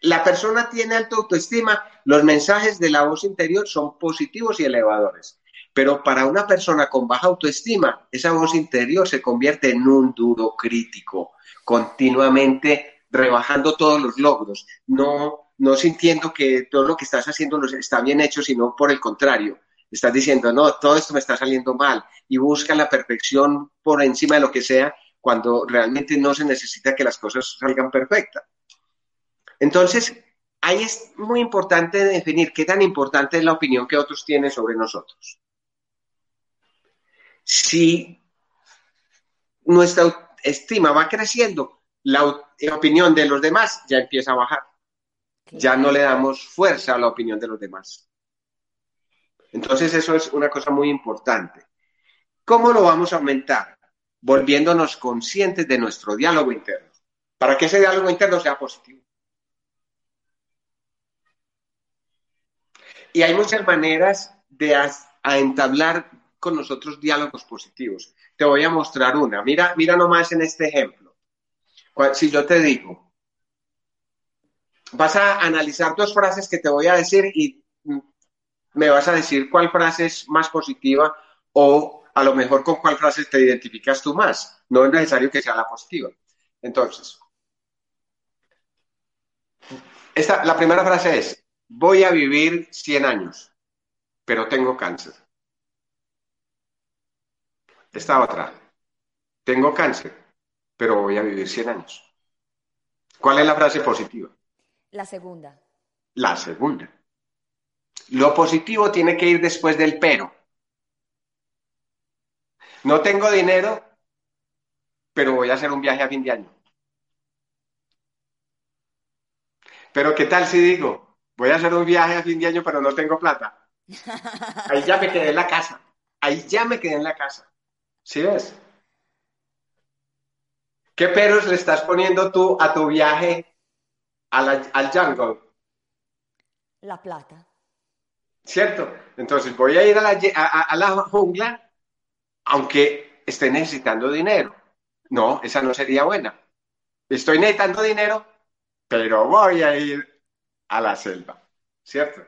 la persona tiene alta autoestima, los mensajes de la voz interior son positivos y elevadores. Pero para una persona con baja autoestima, esa voz interior se convierte en un duro crítico, continuamente rebajando todos los logros, no, no sintiendo que todo lo que estás haciendo está bien hecho, sino por el contrario, estás diciendo, no, todo esto me está saliendo mal y busca la perfección por encima de lo que sea cuando realmente no se necesita que las cosas salgan perfectas. Entonces, ahí es muy importante definir qué tan importante es la opinión que otros tienen sobre nosotros si nuestra estima va creciendo, la opinión de los demás ya empieza a bajar. Ya no le damos fuerza a la opinión de los demás. Entonces eso es una cosa muy importante. ¿Cómo lo vamos a aumentar? Volviéndonos conscientes de nuestro diálogo interno, para que ese diálogo interno sea positivo. Y hay muchas maneras de entablar con nosotros diálogos positivos. Te voy a mostrar una. Mira, mira nomás en este ejemplo. Si yo te digo, vas a analizar dos frases que te voy a decir y me vas a decir cuál frase es más positiva o a lo mejor con cuál frase te identificas tú más. No es necesario que sea la positiva. Entonces, esta, la primera frase es, voy a vivir 100 años, pero tengo cáncer. Esta otra, tengo cáncer, pero voy a vivir 100 años. ¿Cuál es la frase positiva? La segunda. La segunda. Lo positivo tiene que ir después del pero. No tengo dinero, pero voy a hacer un viaje a fin de año. Pero ¿qué tal si digo, voy a hacer un viaje a fin de año, pero no tengo plata? <laughs> Ahí ya me quedé en la casa. Ahí ya me quedé en la casa. ¿Sí ves? ¿Qué peros le estás poniendo tú a tu viaje al jungle? La plata. ¿Cierto? Entonces voy a ir a la, a la jungla aunque esté necesitando dinero. No, esa no sería buena. Estoy necesitando dinero, pero voy a ir a la selva. ¿Cierto?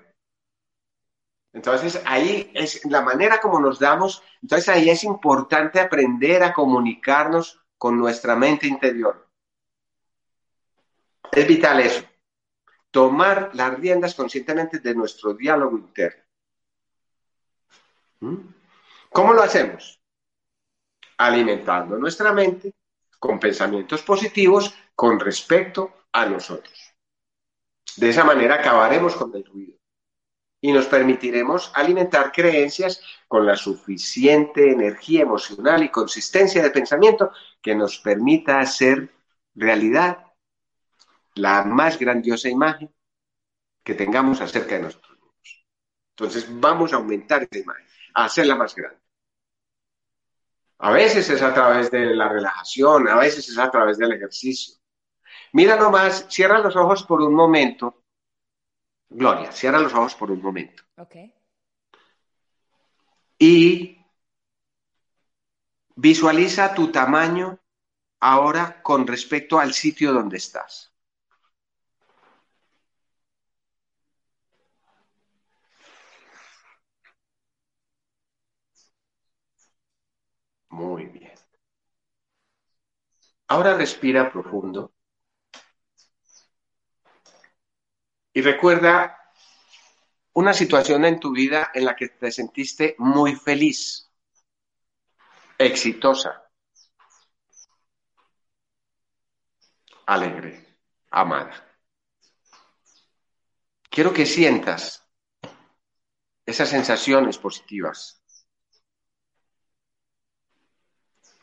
Entonces ahí es la manera como nos damos, entonces ahí es importante aprender a comunicarnos con nuestra mente interior. Es vital eso, tomar las riendas conscientemente de nuestro diálogo interno. ¿Mm? ¿Cómo lo hacemos? Alimentando nuestra mente con pensamientos positivos con respecto a nosotros. De esa manera acabaremos con el ruido y nos permitiremos alimentar creencias con la suficiente energía emocional y consistencia de pensamiento que nos permita hacer realidad la más grandiosa imagen que tengamos acerca de nosotros mismos. Entonces vamos a aumentar esa imagen, a hacerla más grande. A veces es a través de la relajación, a veces es a través del ejercicio. Mira nomás, cierra los ojos por un momento. Gloria, cierra los ojos por un momento. Ok. Y visualiza tu tamaño ahora con respecto al sitio donde estás. Muy bien. Ahora respira profundo. Y recuerda una situación en tu vida en la que te sentiste muy feliz, exitosa, alegre, amada. Quiero que sientas esas sensaciones positivas.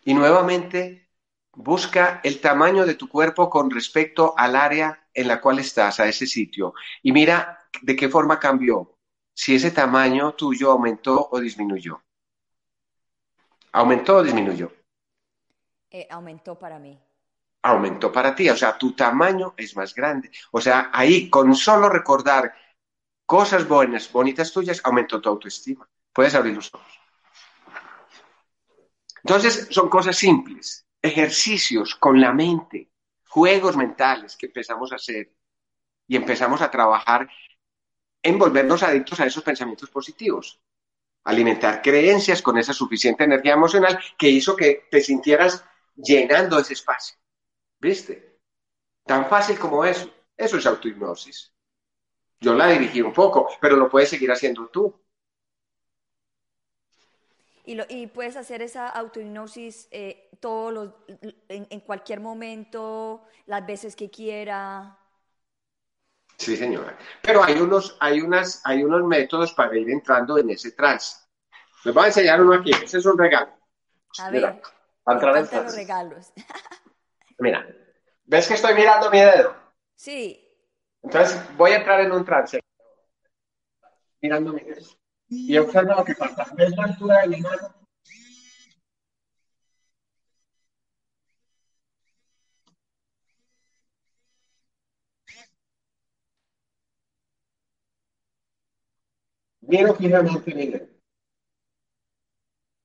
Y nuevamente busca el tamaño de tu cuerpo con respecto al área en la cual estás, a ese sitio. Y mira de qué forma cambió. Si ese tamaño tuyo aumentó o disminuyó. ¿Aumentó o disminuyó? Eh, aumentó para mí. Aumentó para ti. O sea, tu tamaño es más grande. O sea, ahí con solo recordar cosas buenas, bonitas tuyas, aumentó tu autoestima. Puedes abrir los ojos. Entonces, son cosas simples, ejercicios con la mente, juegos mentales que empezamos a hacer y empezamos a trabajar en volvernos adictos a esos pensamientos positivos, alimentar creencias con esa suficiente energía emocional que hizo que te sintieras llenando ese espacio. ¿Viste? Tan fácil como eso. Eso es autohipnosis. Yo la dirigí un poco, pero lo puedes seguir haciendo tú. Y, lo, y puedes hacer esa autohipnosis eh, todos los, en, en cualquier momento, las veces que quiera. Sí, señora. Pero hay unos, hay unas, hay unos métodos para ir entrando en ese trance. Les voy a enseñar uno aquí. Ese es un regalo. A Mira, ver, para entrar en los regalos. <laughs> Mira, ¿ves que estoy mirando mi dedo? Sí, Entonces voy a entrar en un trance. Mirando mi dedo. Y observa que. ¿Ves la altura de mi mano? Miro fijamente mi dedo.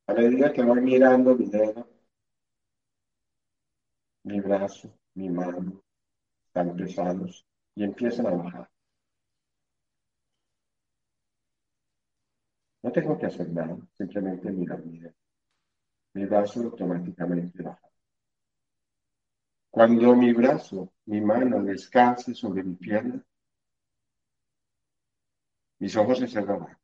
A medida que voy mirando mi dedo, mi brazo, mi mano, están pesados y empiezan a bajar. No tengo que hacer nada, simplemente mirar mi dedo. Mi brazo automáticamente baja. Cuando mi brazo, mi mano descanse sobre mi pierna, mis ojos se cerrarán.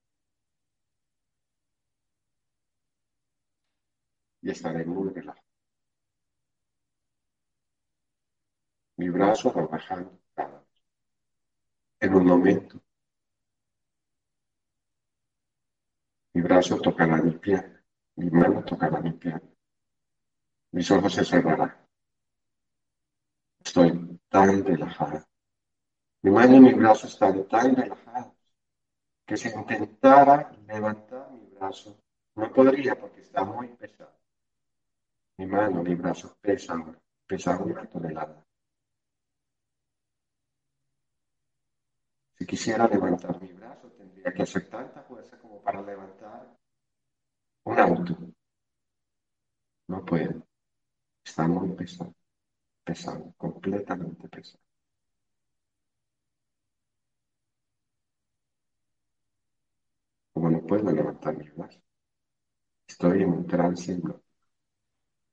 Y estaré muy relajado. Mi brazo va bajando cada vez. En un momento, mi brazo tocará mi pierna, mi mano tocará mi pierna. Mis ojos se cerrarán. Estoy tan relajado. Mi mano y mi brazo están tan relajados que si intentara levantar mi brazo, no podría porque está muy pesado. Mi mano, mi brazo pesa ahora, pesa una tonelada. Si quisiera levantar mi que hacer tanta fuerza como para levantar un auto. No puedo. Está muy pesado, pesado, completamente pesado. Como no puedo levantar mi brazo, estoy en un trance.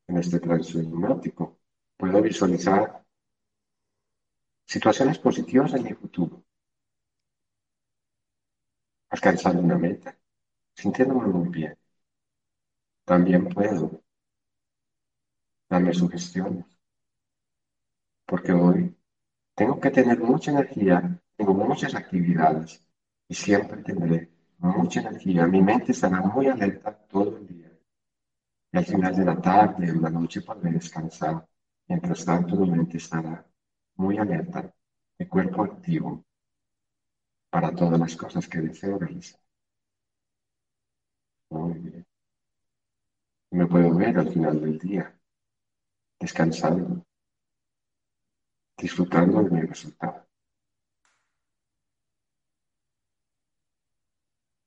En este trance hipnótico puedo visualizar situaciones positivas en mi futuro, alcanzando una meta, sintiéndome muy bien. También puedo darme sugestiones, porque hoy tengo que tener mucha energía, tengo muchas actividades y siempre tendré mucha energía. Mi mente estará muy alerta todo el día. Y al final de la tarde o la noche podré descansar. Mientras tanto, mi mente estará muy alerta mi cuerpo activo para todas las cosas que deseo realizar. Muy bien. Me puedo ver al final del día, descansando, disfrutando de mi resultado.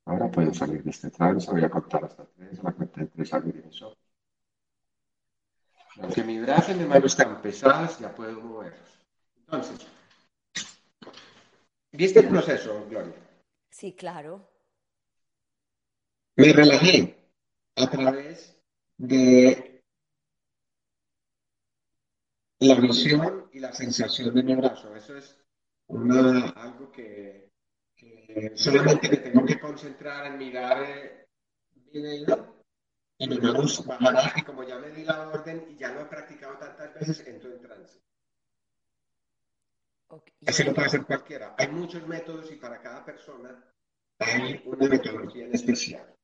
Ahora puedo salir de este trance, voy a contar hasta tres, la cuenta de tres abrir eso. Aunque mi brazo y mi mano están pesadas, ya puedo moverlos. Entonces, ¿viste el proceso, Gloria? Sí, claro. Me relajé a través de la visión y la sensación de mi brazo. Eso es una, algo que, solamente me tengo que concentrar en mirar eh, mi dedo y mi bajará y como ya me di la orden y ya lo he practicado tantas veces, entro en trance. Así lo puede hacer cualquiera. Hay muchos métodos y para cada persona hay una metodología en especial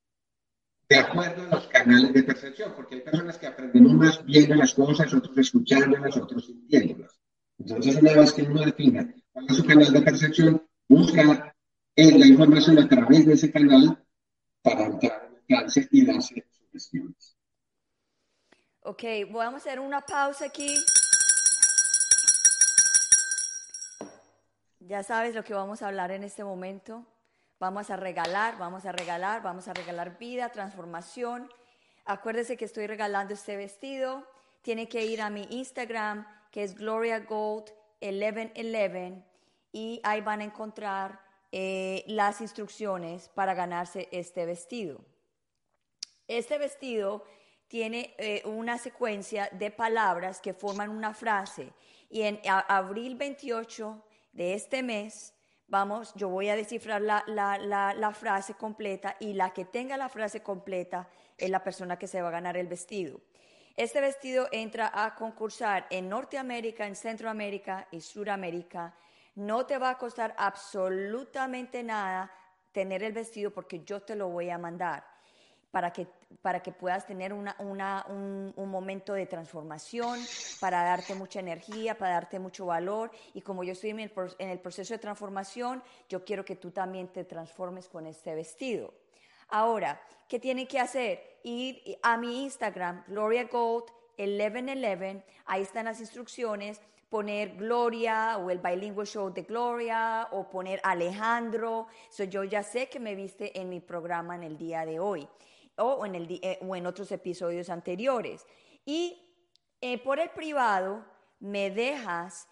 de acuerdo a los canales de percepción, porque hay personas que aprenden unas viendo las cosas, otros escuchándolas, otros sintiéndolas. Entonces, una vez que uno defina cuál es su canal de percepción, busca la información a través de ese canal para entrar en trance y darse sugestiones. Ok, vamos a hacer una pausa aquí. Ya sabes lo que vamos a hablar en este momento. Vamos a regalar, vamos a regalar, vamos a regalar vida, transformación. Acuérdese que estoy regalando este vestido. Tiene que ir a mi Instagram, que es Gloria Gold 1111, y ahí van a encontrar eh, las instrucciones para ganarse este vestido. Este vestido tiene eh, una secuencia de palabras que forman una frase y en abril 28 de este mes Vamos, yo voy a descifrar la, la, frase completa y la que tenga la frase completa es la persona que se va a ganar el vestido. Este vestido entra a concursar en Norteamérica, en Centroamérica y Suramérica. No te va a costar absolutamente nada tener el vestido porque yo te lo voy a mandar para que, para que puedas tener una, una, un, un, momento de transformación, para darte mucha energía, para darte mucho valor. Y como yo estoy en el, en el proceso de transformación, yo quiero que tú también te transformes con este vestido. Ahora, ¿qué tiene que hacer? Ir a mi Instagram, Gloria Gold 1111, ahí están las instrucciones poner Gloria o el Bilingual Show de Gloria o poner Alejandro. So, yo ya sé que me viste en mi programa en el día de hoy o en, el, eh, o en otros episodios anteriores. Y eh, por el privado me dejas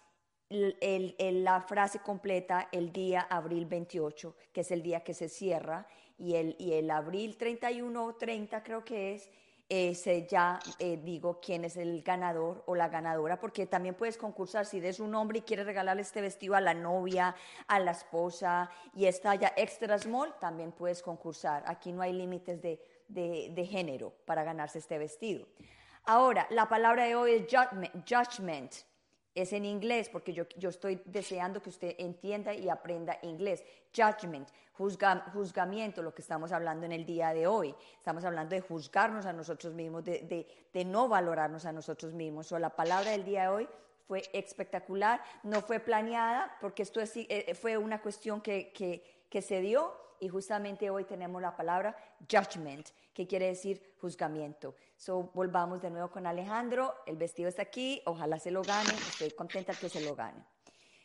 la frase completa el día abril 28, que es el día que se cierra, y el, y el abril 31 o 30 creo que es, ese ya eh, digo quién es el ganador o la ganadora, porque también puedes concursar si eres un hombre y quieres regalarle este vestido a la novia, a la esposa y está ya extra small, también puedes concursar. Aquí no hay límites de de, género para ganarse este vestido. Ahora, la palabra de hoy es judgment. Es en inglés porque yo, yo estoy deseando que usted entienda y aprenda inglés. Judgment, juzgamiento, lo que estamos hablando en el día de hoy. Estamos hablando de juzgarnos a nosotros mismos, de, de, no valorarnos a nosotros mismos. O la palabra del día de hoy fue espectacular, no fue planeada porque esto eh, fue una cuestión que, que, que se dio y justamente hoy tenemos la palabra judgment, que quiere decir juzgamiento. So, volvamos de nuevo con Alejandro, el vestido está aquí, ojalá se lo gane, estoy contenta que se lo gane.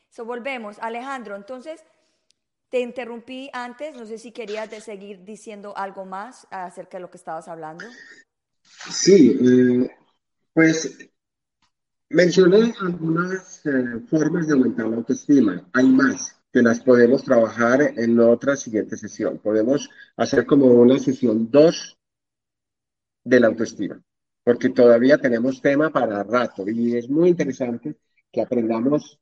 So, volvemos, Alejandro, entonces te interrumpí antes, no sé si querías de seguir diciendo algo más acerca de lo que estabas hablando. Sí, eh, pues mencioné algunas eh, formas de aumentar la autoestima, hay más que las podemos trabajar en otra siguiente sesión. Podemos hacer como una sesión 2 de la autoestima, porque todavía tenemos tema para rato y es muy interesante que aprendamos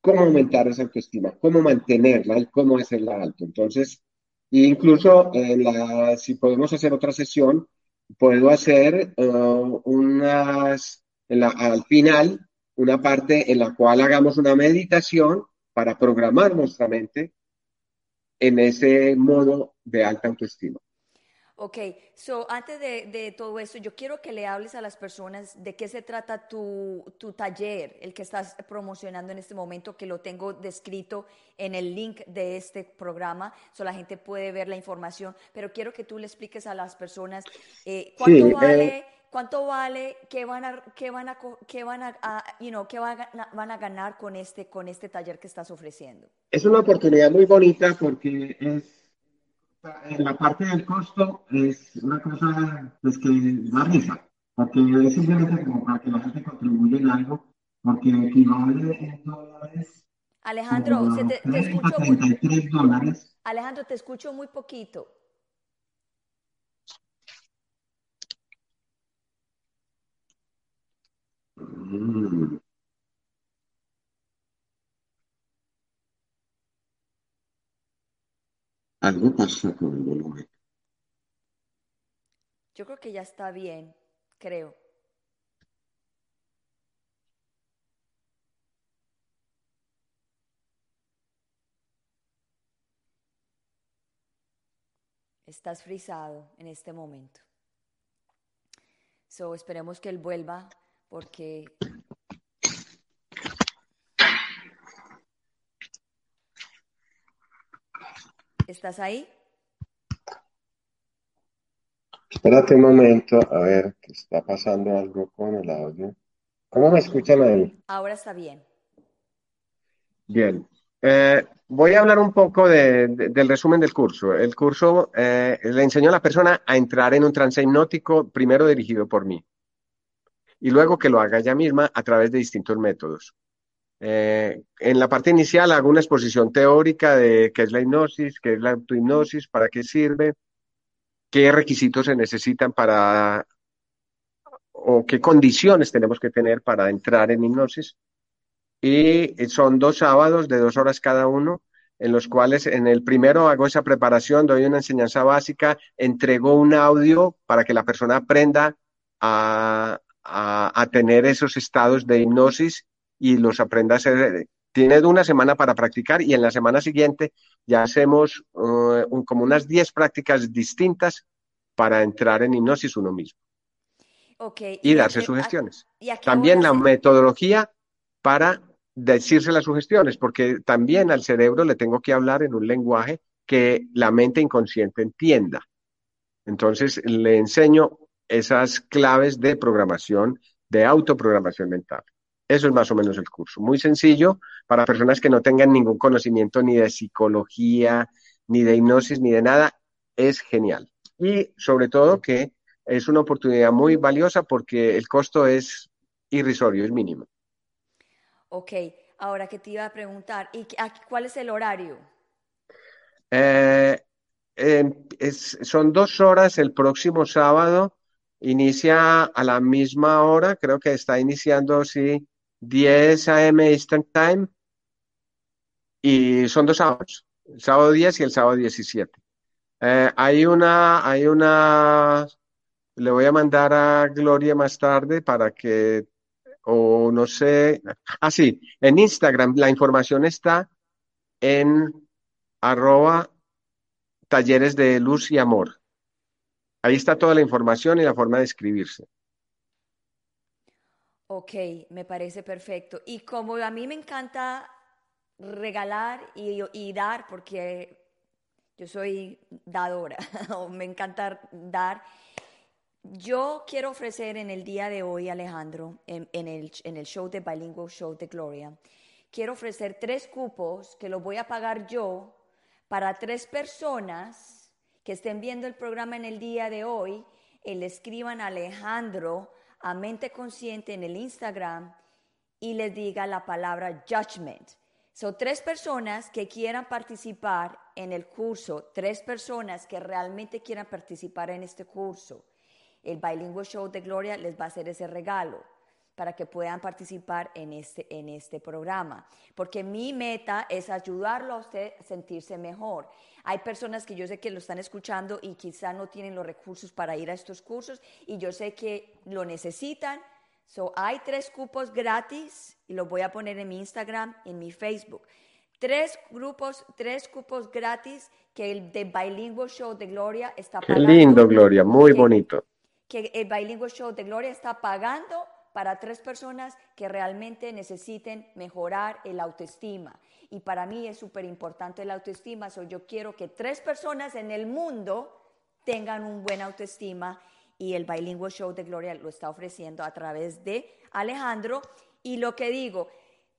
cómo aumentar esa autoestima, cómo mantenerla y cómo hacerla alto. Entonces, incluso en la, si podemos hacer otra sesión, puedo hacer uh, unas, al final, una parte en la cual hagamos una meditación para programar nuestra mente en ese modo de alta autoestima. Ok, so antes de, de, todo esto, yo quiero que le hables a las personas de qué se trata tu, tu, taller, el que estás promocionando en este momento, que lo tengo descrito en el link de este programa, so la gente puede ver la información, pero quiero que tú le expliques a las personas eh, cuánto vale... Eh, ¿Cuánto vale? ¿Qué van a, qué van a, qué van a, you know, qué van a, van a ganar con este, con este taller que estás ofreciendo? Es una oportunidad muy bonita porque es en la parte del costo es una cosa pues, que da risa, porque es simplemente como para que la gente contribuya en algo, porque equivale en dólares. Alejandro, se te, te escucho muy, dólares. Alejandro, te escucho muy poquito. Mm. Algo pasa con el volumen. Yo creo que ya está bien, creo. Estás frisado en este momento. So, esperemos que él vuelva porque ¿Estás ahí? Espérate un momento, a ver, que está pasando algo con el audio. ¿Cómo me escuchan ahí? Ahora está bien. Bien. Eh, voy a hablar un poco del resumen del curso. El curso eh, le enseñó a la persona a entrar en un trance hipnótico, primero dirigido por mí, y luego que lo haga ella misma a través de distintos métodos. Eh, en la parte inicial hago una exposición teórica de qué es la hipnosis, qué es la autohipnosis, para qué sirve, qué requisitos se necesitan para o qué condiciones tenemos que tener para entrar en hipnosis. Y son dos sábados de dos horas cada uno, en los cuales en el primero hago esa preparación, doy una enseñanza básica, entrego un audio para que la persona aprenda a, a tener esos estados de hipnosis y los aprenda a hacer. Tiene una semana para practicar y en la semana siguiente ya hacemos uh, como unas 10 prácticas distintas para entrar en hipnosis uno mismo. Okay. Y, darse sugestiones. También la metodología para decirse las sugestiones, porque también al cerebro le tengo que hablar en un lenguaje que la mente inconsciente entienda. Entonces le enseño esas claves de programación, de autoprogramación mental. Eso es más o menos el curso. Muy sencillo para personas que no tengan ningún conocimiento ni de psicología, ni de hipnosis, ni de nada. Es genial. Y sobre todo que es una oportunidad muy valiosa porque el costo es irrisorio, es mínimo. Ok, ahora que te iba a preguntar, ¿y cuál es el horario? Eh, em, son dos horas el próximo sábado. Inicia a la misma hora, creo que está iniciando, sí, 10 a.m. Eastern Time y son dos sábados, el sábado 10 y el sábado 17. Eh, hay una, hay una, le voy a mandar a Gloria más tarde para que, o no sé, ah sí, en Instagram la información está en arroba talleres de luz y amor. Ahí está toda la información y la forma de escribirse. Ok, me parece perfecto. Y como a mí me encanta regalar y, dar, porque yo soy dadora, <laughs> me encanta dar, yo quiero ofrecer en el día de hoy, Alejandro, en, el, en el show de Bilingual Show de Gloria, quiero ofrecer tres cupos que los voy a pagar yo para tres personas que estén viendo el programa en el día de hoy y le escriban Alejandro a mente consciente en el Instagram y les diga la palabra judgment. Son tres personas que quieran participar en el curso, tres personas que realmente quieran participar en este curso. El Bilingual Show de Gloria les va a hacer ese regalo para que puedan participar en este, en este programa. Porque mi meta es ayudarlo a usted a sentirse mejor. Hay personas que yo sé que lo están escuchando y quizá no tienen los recursos para ir a estos cursos y yo sé que lo necesitan. So, hay tres cupos gratis y los voy a poner en mi Instagram, en mi Facebook. tres grupos, tres cupos gratis que el de Bilingual Show de Gloria está Qué lindo, Gloria, muy que- bonito. que el Bilingual Show de Gloria está pagando para tres personas que realmente necesiten mejorar el autoestima. Y para mí es súper importante el autoestima, so yo quiero que tres personas en el mundo tengan un buen autoestima y el Bilingual Show de Gloria lo está ofreciendo a través de Alejandro. Y lo que digo,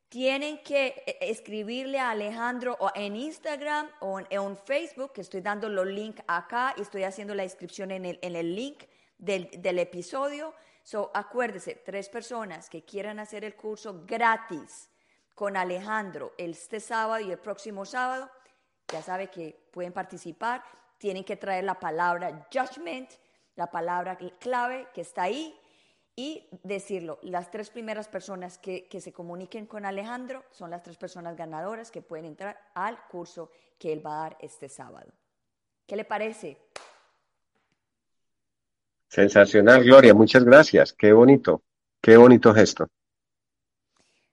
tienen que eh, escribirle a Alejandro o en Instagram o en, en Facebook, que estoy dando los links acá y estoy haciendo la inscripción en el, en el link del, del episodio. So, acuérdese, tres personas que quieran hacer el curso gratis con Alejandro este sábado y el próximo sábado, ya sabe que pueden participar, tienen que traer la palabra judgment, la palabra clave que está ahí y decirlo. Las tres primeras personas que, que se comuniquen con Alejandro son las tres personas ganadoras que pueden entrar al curso que él va a dar este sábado. ¿Qué le parece? Sensacional, Gloria, muchas gracias. Qué bonito, qué bonito gesto.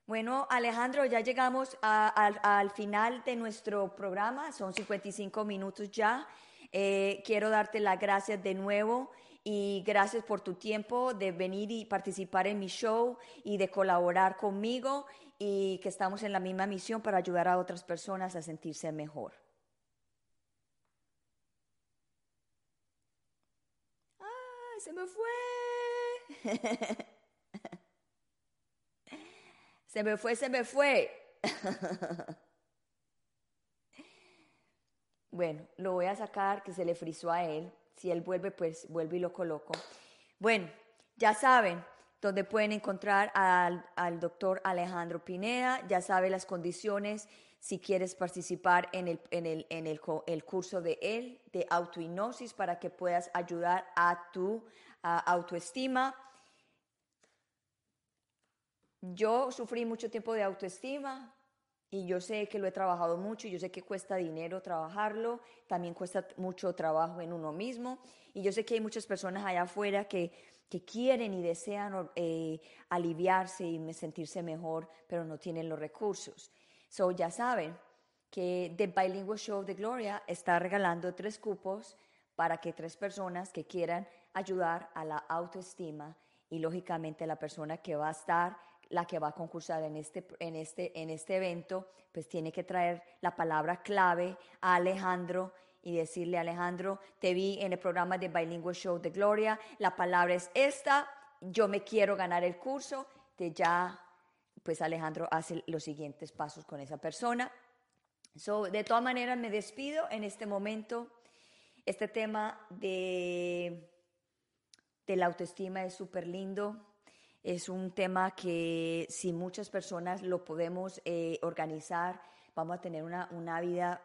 Bueno, Alejandro, ya llegamos al final de nuestro programa, son 55 minutos ya. Eh, quiero darte las gracias de nuevo y gracias por tu tiempo de venir y participar en mi show y de colaborar conmigo y que estamos en la misma misión para ayudar a otras personas a sentirse mejor. ¡Ah, <laughs> se me fue! Se me fue, se me fue. Bueno, lo voy a sacar, que se le frizó a él. Si él vuelve, pues vuelvo y lo coloco. Bueno, ya saben dónde pueden encontrar al, al doctor Alejandro Pineda. Ya sabe las condiciones si quieres participar en, el, en, el, en el, el curso de él, de autohipnosis, para que puedas ayudar a tu autoestima. Yo sufrí mucho tiempo de autoestima y yo sé que lo he trabajado mucho, yo sé que cuesta dinero trabajarlo, también cuesta mucho trabajo en uno mismo y yo sé que hay muchas personas allá afuera que, que quieren y desean eh, aliviarse y sentirse mejor, pero no tienen los recursos. So ya saben que The Bilingual Show de Gloria está regalando tres cupos para que tres personas que quieran ayudar a la autoestima y lógicamente la persona que va a estar, la que va a concursar en este, en este, en este evento, pues tiene que traer la palabra clave a Alejandro y decirle, Alejandro, te vi en el programa de Bilingual Show de Gloria, la palabra es esta, yo me quiero ganar el curso, te ya, pues Alejandro hace los siguientes pasos con esa persona. So, de todas maneras, me despido en este momento. Este tema de, la autoestima es súper lindo. Es un tema que si muchas personas lo podemos eh, organizar, vamos a tener una vida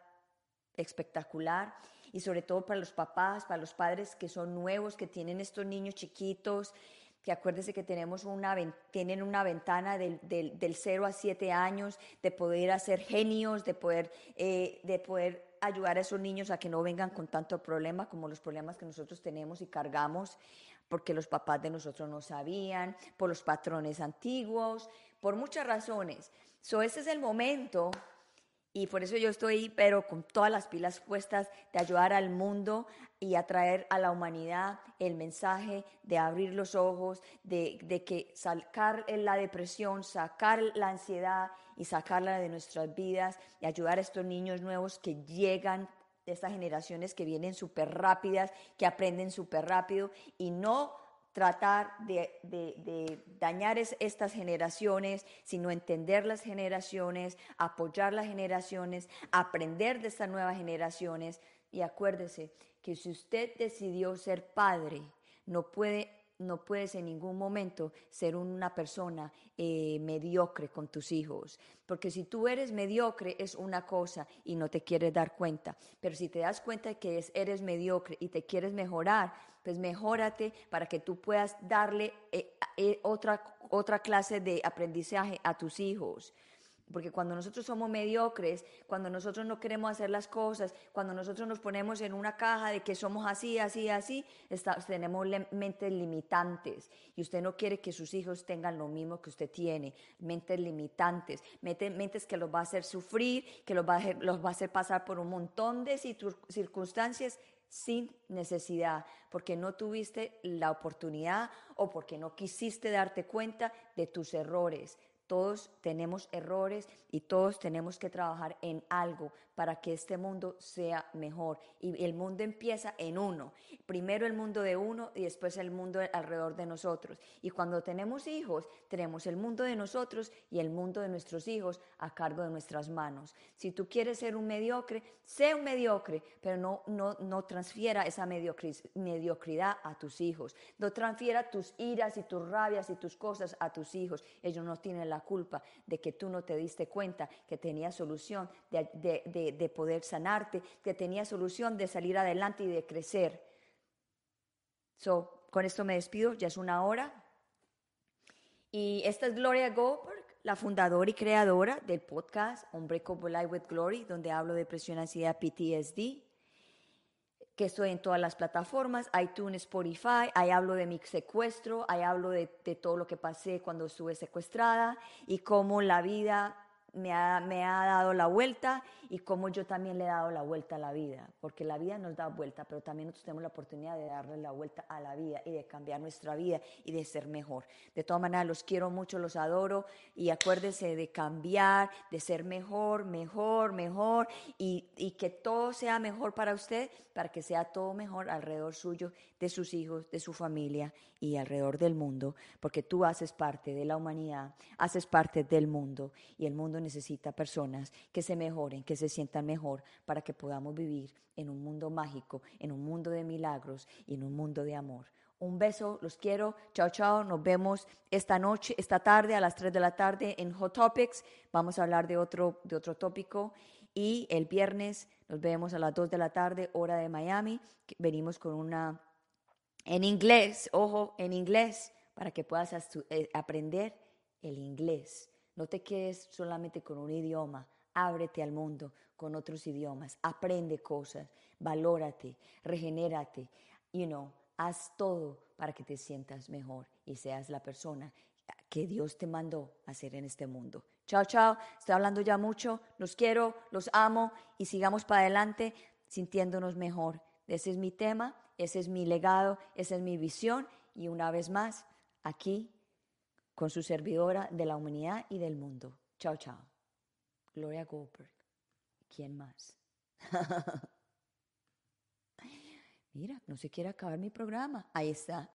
espectacular y sobre todo para los papás, para los padres que son nuevos, que tienen estos niños chiquitos, que acuérdese que tenemos una, tienen una ventana del, del, del 0 a 7 años de poder hacer genios, de poder, eh, de poder ayudar a esos niños a que no vengan con tanto problema como los problemas que nosotros tenemos y cargamos porque los papás de nosotros no sabían, por los patrones antiguos, por muchas razones. So, ese es el momento y por eso yo estoy, pero con todas las pilas puestas, de ayudar al mundo y atraer a la humanidad el mensaje de abrir los ojos, de, de que sacar la depresión, sacar la ansiedad y sacarla de nuestras vidas y ayudar a estos niños nuevos que llegan de estas generaciones que vienen súper rápidas, que aprenden súper rápido y no tratar de, de- de dañar es- estas generaciones, sino entender las generaciones, apoyar las generaciones, aprender de estas nuevas generaciones. Y acuérdese que si usted decidió ser padre, no puede, no puedes en ningún momento ser una persona eh, mediocre con tus hijos. Porque si tú eres mediocre es una cosa y no te quieres dar cuenta. Pero si te das cuenta que es- eres mediocre y te quieres mejorar, pues mejórate para que tú puedas darle eh, eh, otra, otra clase de aprendizaje a tus hijos. Porque cuando nosotros somos mediocres, cuando nosotros no queremos hacer las cosas, cuando nosotros nos ponemos en una caja de que somos así, así, así, tenemos mentes limitantes. Y usted no quiere que sus hijos tengan lo mismo que usted tiene. Mentes limitantes. Mentes, que los va a hacer sufrir, que los va a, los va a hacer pasar por un montón de circunstancias sin necesidad, porque no tuviste la oportunidad o porque no quisiste darte cuenta de tus errores. Todos tenemos errores y todos tenemos que trabajar en algo para que este mundo sea mejor. Y el mundo empieza en uno. Primero el mundo de uno y después el mundo alrededor de nosotros. Y cuando tenemos hijos, tenemos el mundo de nosotros y el mundo de nuestros hijos a cargo de nuestras manos. Si tú quieres ser un mediocre, sé un mediocre, pero no, no, no transfiera esa mediocridad a tus hijos. No transfiera tus iras y tus rabias y tus cosas a tus hijos. Ellos no tienen la culpa de que tú no te diste cuenta que tenía solución de de, poder sanarte, que tenía solución de salir adelante y de crecer. So, con esto me despido, ya es una hora. Y esta es Gloria Goldberg, la fundadora y creadora del podcast Unbreakable Life with Glory, donde hablo de depresión, ansiedad, PTSD, que estoy en todas las plataformas, iTunes, Spotify, ahí hablo de mi secuestro, ahí hablo de, todo lo que pasé cuando estuve secuestrada y cómo la vida me ha, me ha, dado la vuelta y como yo también le he dado la vuelta a la vida, porque la vida nos da vuelta, pero también nosotros tenemos la oportunidad de darle la vuelta a la vida y de cambiar nuestra vida y de ser mejor. De todas maneras, los quiero mucho, los adoro y acuérdense de cambiar, de ser mejor, mejor, mejor y, y que todo sea mejor para usted, para que sea todo mejor alrededor suyo, de sus hijos, de su familia y alrededor del mundo, porque tú haces parte de la humanidad, haces parte del mundo y el mundo necesita personas que se mejoren, que se sientan mejor para que podamos vivir en un mundo mágico, en un mundo de milagros y en un mundo de amor. Un beso, los quiero. Chao, chao. Nos vemos esta noche, esta tarde a las 3 de la tarde en Hot Topics. Vamos a hablar de otro, de otro tópico. Y el viernes nos vemos a las 2 de la tarde, hora de Miami. Venimos con una en inglés, ojo, en inglés, para que puedas eh, aprender el inglés. No te quedes solamente con un idioma, ábrete al mundo con otros idiomas, aprende cosas, valórate, regenérate, you know, haz todo para que te sientas mejor y seas la persona que Dios te mandó a ser en este mundo. Chao, chao, estoy hablando ya mucho, los quiero, los amo y sigamos para adelante sintiéndonos mejor. Ese es mi tema ese es mi legado, esa es mi visión y una vez más, aquí con su servidora de la humanidad y del mundo. Chao, chao. Gloria Goldberg. ¿Quién más? <laughs> Mira, no se quiere acabar mi programa. Ahí está.